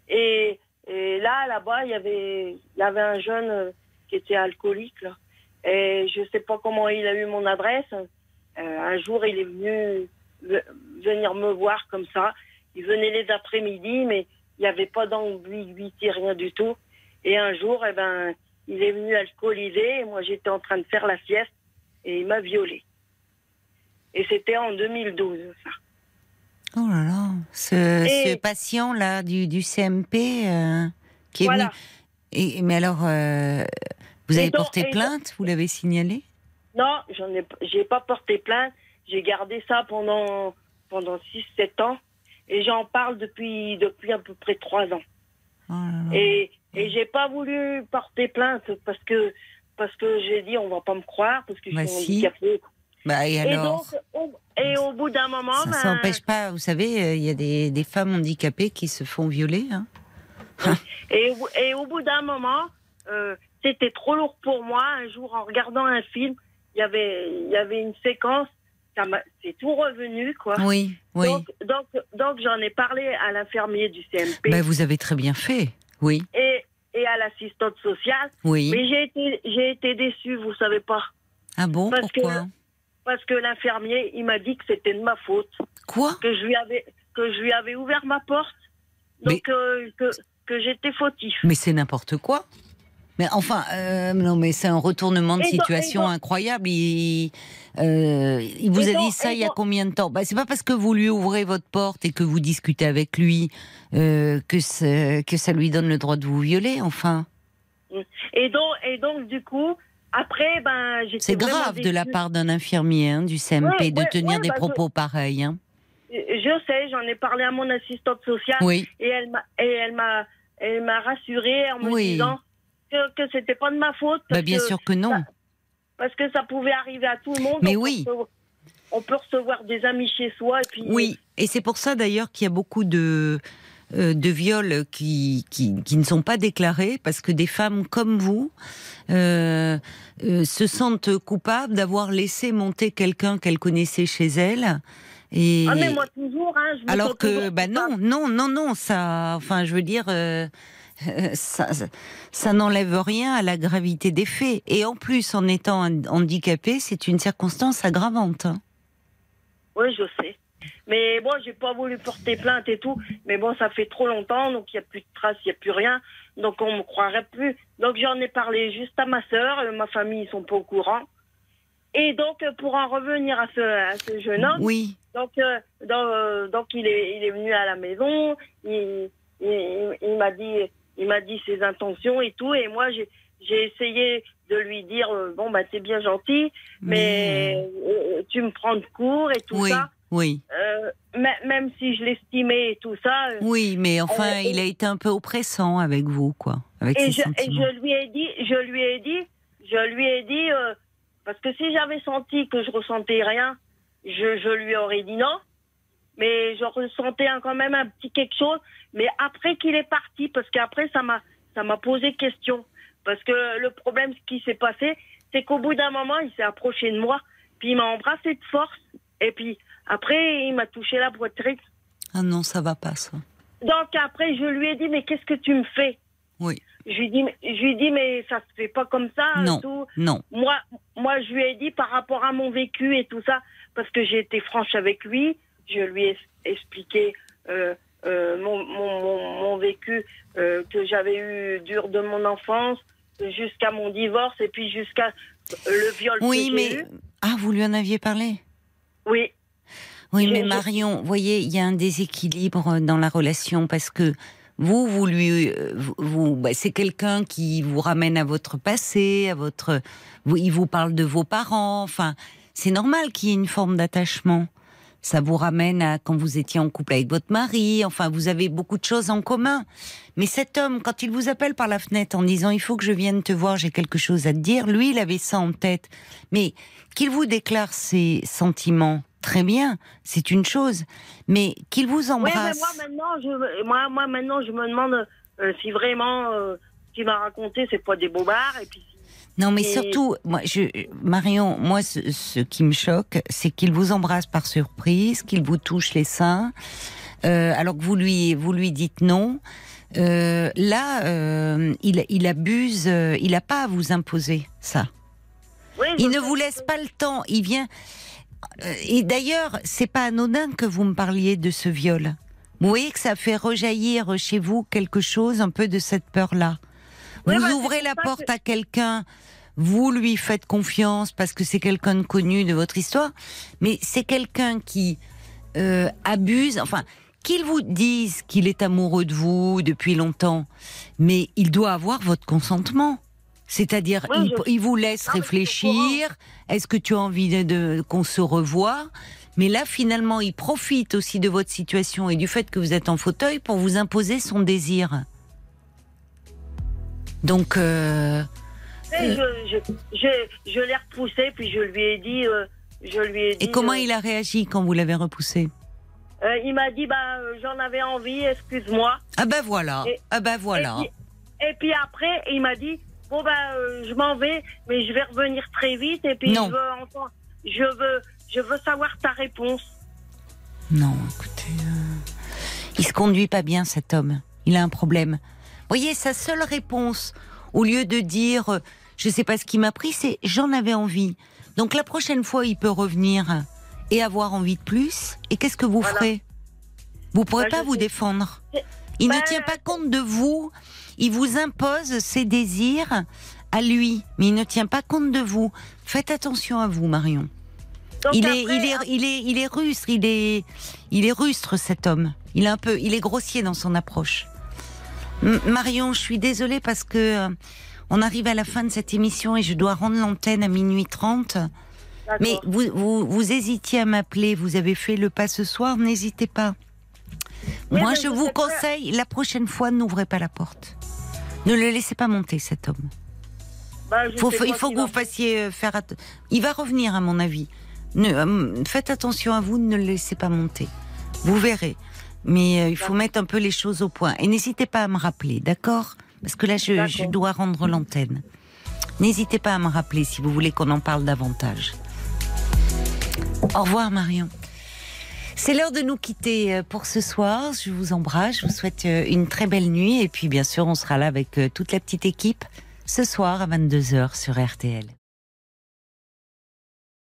Et, et là, là-bas, il y avait, il y avait un jeune euh, qui était alcoolique. Là. Et je sais pas comment il a eu mon adresse. Euh, un jour, il est venu ve- venir me voir comme ça. Il venait les après-midi, mais il n'y avait pas d'ambiguïté, rien du tout. Et un jour, eh ben, il est venu alcoolisé et moi, j'étais en train de faire la sieste et il m'a violée. Et c'était en 2012, ça. Oh là là, ce, patient-là du, du CMP euh, qui est Voilà. venu. Et, mais alors, euh, vous avez donc- porté donc- plainte Vous l'avez signalé? Non, j'en ai, j'ai pas porté plainte. J'ai gardé ça pendant, pendant 6-7 ans. Et j'en parle depuis, depuis à peu près 3 ans. Oh là là. Et, et j'ai pas voulu porter plainte parce que, parce que j'ai dit on va pas me croire parce que je Bah suis si. handicapée. Bah, et donc, au, et au bout d'un moment, Ça ben, s'empêche pas, vous savez, euh, il y a des, des femmes handicapées qui se font violer. Hein. Et, au- et au bout d'un moment, euh, c'était trop lourd pour moi. Un jour, en regardant un film, il y avait, il y avait une séquence, c'est tout revenu, quoi. Oui, oui. Donc, donc, donc j'en ai parlé à l'infirmier du CMP Bah, vous avez très bien fait. Oui, et, et à l'assistante sociale. oui. Mais j'ai été, j'ai été déçue, vous savez pas. Ah bon, parce que- pourquoi? Parce que l'infirmier, il m'a dit que c'était de ma faute. Quoi Que je lui avais, que je lui avais ouvert ma porte. Donc, euh, que, que j'étais fautif. Mais c'est n'importe quoi. Mais enfin, euh, non, mais c'est un retournement de Et situation donc- incroyable. Il, euh, il vous a donc- dit ça il y a combien de temps? Bah, C'est pas parce que vous lui ouvrez votre porte et que vous discutez avec lui euh, que, que ça lui donne le droit de vous violer, enfin. Et donc, et donc du coup, après, ben, C'est grave de la part d'un infirmier hein, du CMP Ouais, de ouais, tenir ouais, des bah, je- propos pareils. hein. Je sais, j'en ai parlé à mon assistante sociale Oui, et elle m'a et elle m'a elle m'a rassurée en me Oui. disant que, que c'était pas de ma faute bah, bien sûr que non. ça- parce que ça pouvait arriver à tout le monde. Mais On peut oui. recevoir- On peut recevoir des amis chez soi et puis Oui, et c'est pour ça d'ailleurs qu'il y a beaucoup de, de viols qui, qui, qui ne sont pas déclarés, parce que des femmes comme vous euh, euh, se sentent coupables d'avoir laissé monter quelqu'un qu'elles connaissaient chez elles. Et... Ah mais moi toujours hein, je Alors que, bah non, non, non, non, ça, enfin, je veux dire, euh, euh, ça, ça n'enlève rien à la gravité des faits. Et en plus, en étant handicapé, c'est une circonstance aggravante. hein. Oui, je sais. Mais bon, j'ai pas voulu porter plainte et tout. Mais bon, ça fait trop longtemps, donc il y a plus de traces, il y a plus rien. Donc on me croirait plus. Donc j'en ai parlé juste à ma sœur, euh, ma famille ils sont pas au courant. Et donc euh, pour en revenir à ce, à ce jeune homme, Oui. donc, euh, donc, euh, donc il est, il est venu à la maison. Il, il, il m'a dit, il m'a dit ses intentions et tout. Et moi, j'ai, j'ai essayé de lui dire, euh, bon bah t'es bien gentil, mais euh, tu me prends de court et tout oui, ça. Oui, Euh, mê- même si je l'estimais et tout ça. euh, oui, mais enfin, il a été un peu oppressant avec vous, quoi, avec et ses je, et je lui ai dit, je lui ai dit, je lui ai dit, euh, parce que si j'avais senti que je ressentais rien, je, je lui aurais dit non. Mais je ressentais quand même un petit quelque chose. Mais après qu'il est parti, parce qu'après ça m'a, ça m'a posé question. Parce que le problème, ce qui s'est passé, c'est qu'au bout d'un moment, il s'est approché de moi, puis il m'a embrassé de force, et puis après, il m'a touché la poitrine. Ah non, ça va pas, ça. Donc après, je lui ai dit, mais qu'est-ce que tu me fais? Oui. Je lui ai dit, mais- je lui ai dit, mais ça se fait pas comme ça. Non. Tout. Non. Moi, moi, je lui ai dit par rapport à mon vécu et tout ça, parce que j'ai été franche avec lui. Je lui ai expliqué euh, euh, mon, mon, mon, mon vécu euh, que j'avais eu dur de mon enfance jusqu'à mon divorce et puis jusqu'à le viol Oui, que mais eu. ah, vous lui en aviez parlé? Oui, Oui, mais Marion, vous voyez, il y a un déséquilibre dans la relation parce que vous, vous lui, euh, vous, vous- bah, c'est quelqu'un qui vous ramène à votre passé, à votre, vous- il vous parle de vos parents. Enfin, c'est normal qu'il y ait une forme d'attachement. Ça vous ramène à quand vous étiez en couple avec votre mari. Enfin, vous avez beaucoup de choses en commun. Mais cet homme, quand il vous appelle par la fenêtre en disant il faut que je vienne te voir, j'ai quelque chose à te dire, lui, il avait ça en tête. Mais qu'il vous déclare ses sentiments, très bien, c'est une chose. Mais qu'il vous mais embrasse. moi maintenant, je, moi, moi maintenant, je me demande euh, si vraiment euh, ce qu'il m'a raconté, c'est pas des bobards. Et puis, si- Non, mais Et- surtout, moi, je, Marion, moi, ce, ce qui me choque, c'est qu'il vous embrasse par surprise, qu'il vous touche les seins, euh, alors que vous lui, vous lui dites non. Là, il, il abuse, il n'a pas à vous imposer ça. Oui, Il ne vous que- laisse pas le temps. Il vient. Euh, Et d'ailleurs, c'est pas anodin que vous me parliez de ce viol. Vous voyez que ça fait rejaillir chez vous quelque chose, un peu de cette peur-là. Vous bah, ouvrez la porte que- à quelqu'un, vous lui faites confiance parce que c'est quelqu'un de connu de votre histoire, mais c'est quelqu'un qui euh, abuse. Enfin, qu'il vous dise qu'il est amoureux de vous depuis longtemps, mais il doit avoir votre consentement. C'est-à-dire, Oui, il, je- il vous laisse Non, réfléchir. Est-ce que tu as envie de, de- qu'on se revoie? Mais là, finalement, il profite aussi de votre situation et du fait que vous êtes en fauteuil pour vous imposer son désir. Donc, euh, Et je, je, l'ai repoussé, puis je lui ai dit. euh, je lui ai dit et comment euh, il a réagi quand vous l'avez repoussé? Euh, Il m'a dit bah, euh, j'en avais envie, excuse-moi. Ah ben voilà, Et- ah ben voilà. Et puis, et puis après, il m'a dit bon bah, euh, je m'en vais, mais je vais revenir très vite, et puis Non. je veux. Je veux, je veux savoir ta réponse. Non, écoutez, euh, il se conduit pas bien cet homme. Il a un problème. Voyez, sa seule réponse, au lieu de dire, euh, je sais pas ce qui m'a pris, c'est j'en avais envie. Donc la prochaine fois, il peut revenir et avoir envie de plus. Et qu'est-ce que vous Voilà. ferez? Vous pourrez Bah, pas vous sais. défendre. Il Bah, ne tient pas compte de vous. Il vous impose ses désirs à lui, mais il ne tient pas compte de vous. Faites attention à vous, Marion. Il après, est, il est, il est, il est rustre, il est, il est rustre cet homme. Il est un peu, il est grossier dans son approche. M- Marion, je suis désolée parce que euh, on arrive à la fin de cette émission et je dois rendre l'antenne à minuit 30. d'accord. Mais vous, vous, vous hésitiez à m'appeler, vous avez fait le pas ce soir, n'hésitez pas. Moi, je vous conseille, la prochaine fois, n'ouvrez pas la porte. Ne le laissez pas monter, cet homme. Bah, Faut- il faut que vous va- fassiez euh, faire. Il va revenir, à mon avis. Ne, euh, faites attention à vous, ne le laissez pas monter. Vous verrez. Mais euh, il faut mettre un peu les choses au point. Et n'hésitez pas à me rappeler, d'accord? Parce que là, je dois rendre l'antenne. N'hésitez pas à me rappeler si vous voulez qu'on en parle davantage. Au revoir, Marion. C'est l'heure de nous quitter euh, pour ce soir. Je vous embrasse, je vous souhaite euh, une très belle nuit. Et puis, bien sûr, on sera là avec euh, toute la petite équipe ce soir à 22h sur RTL.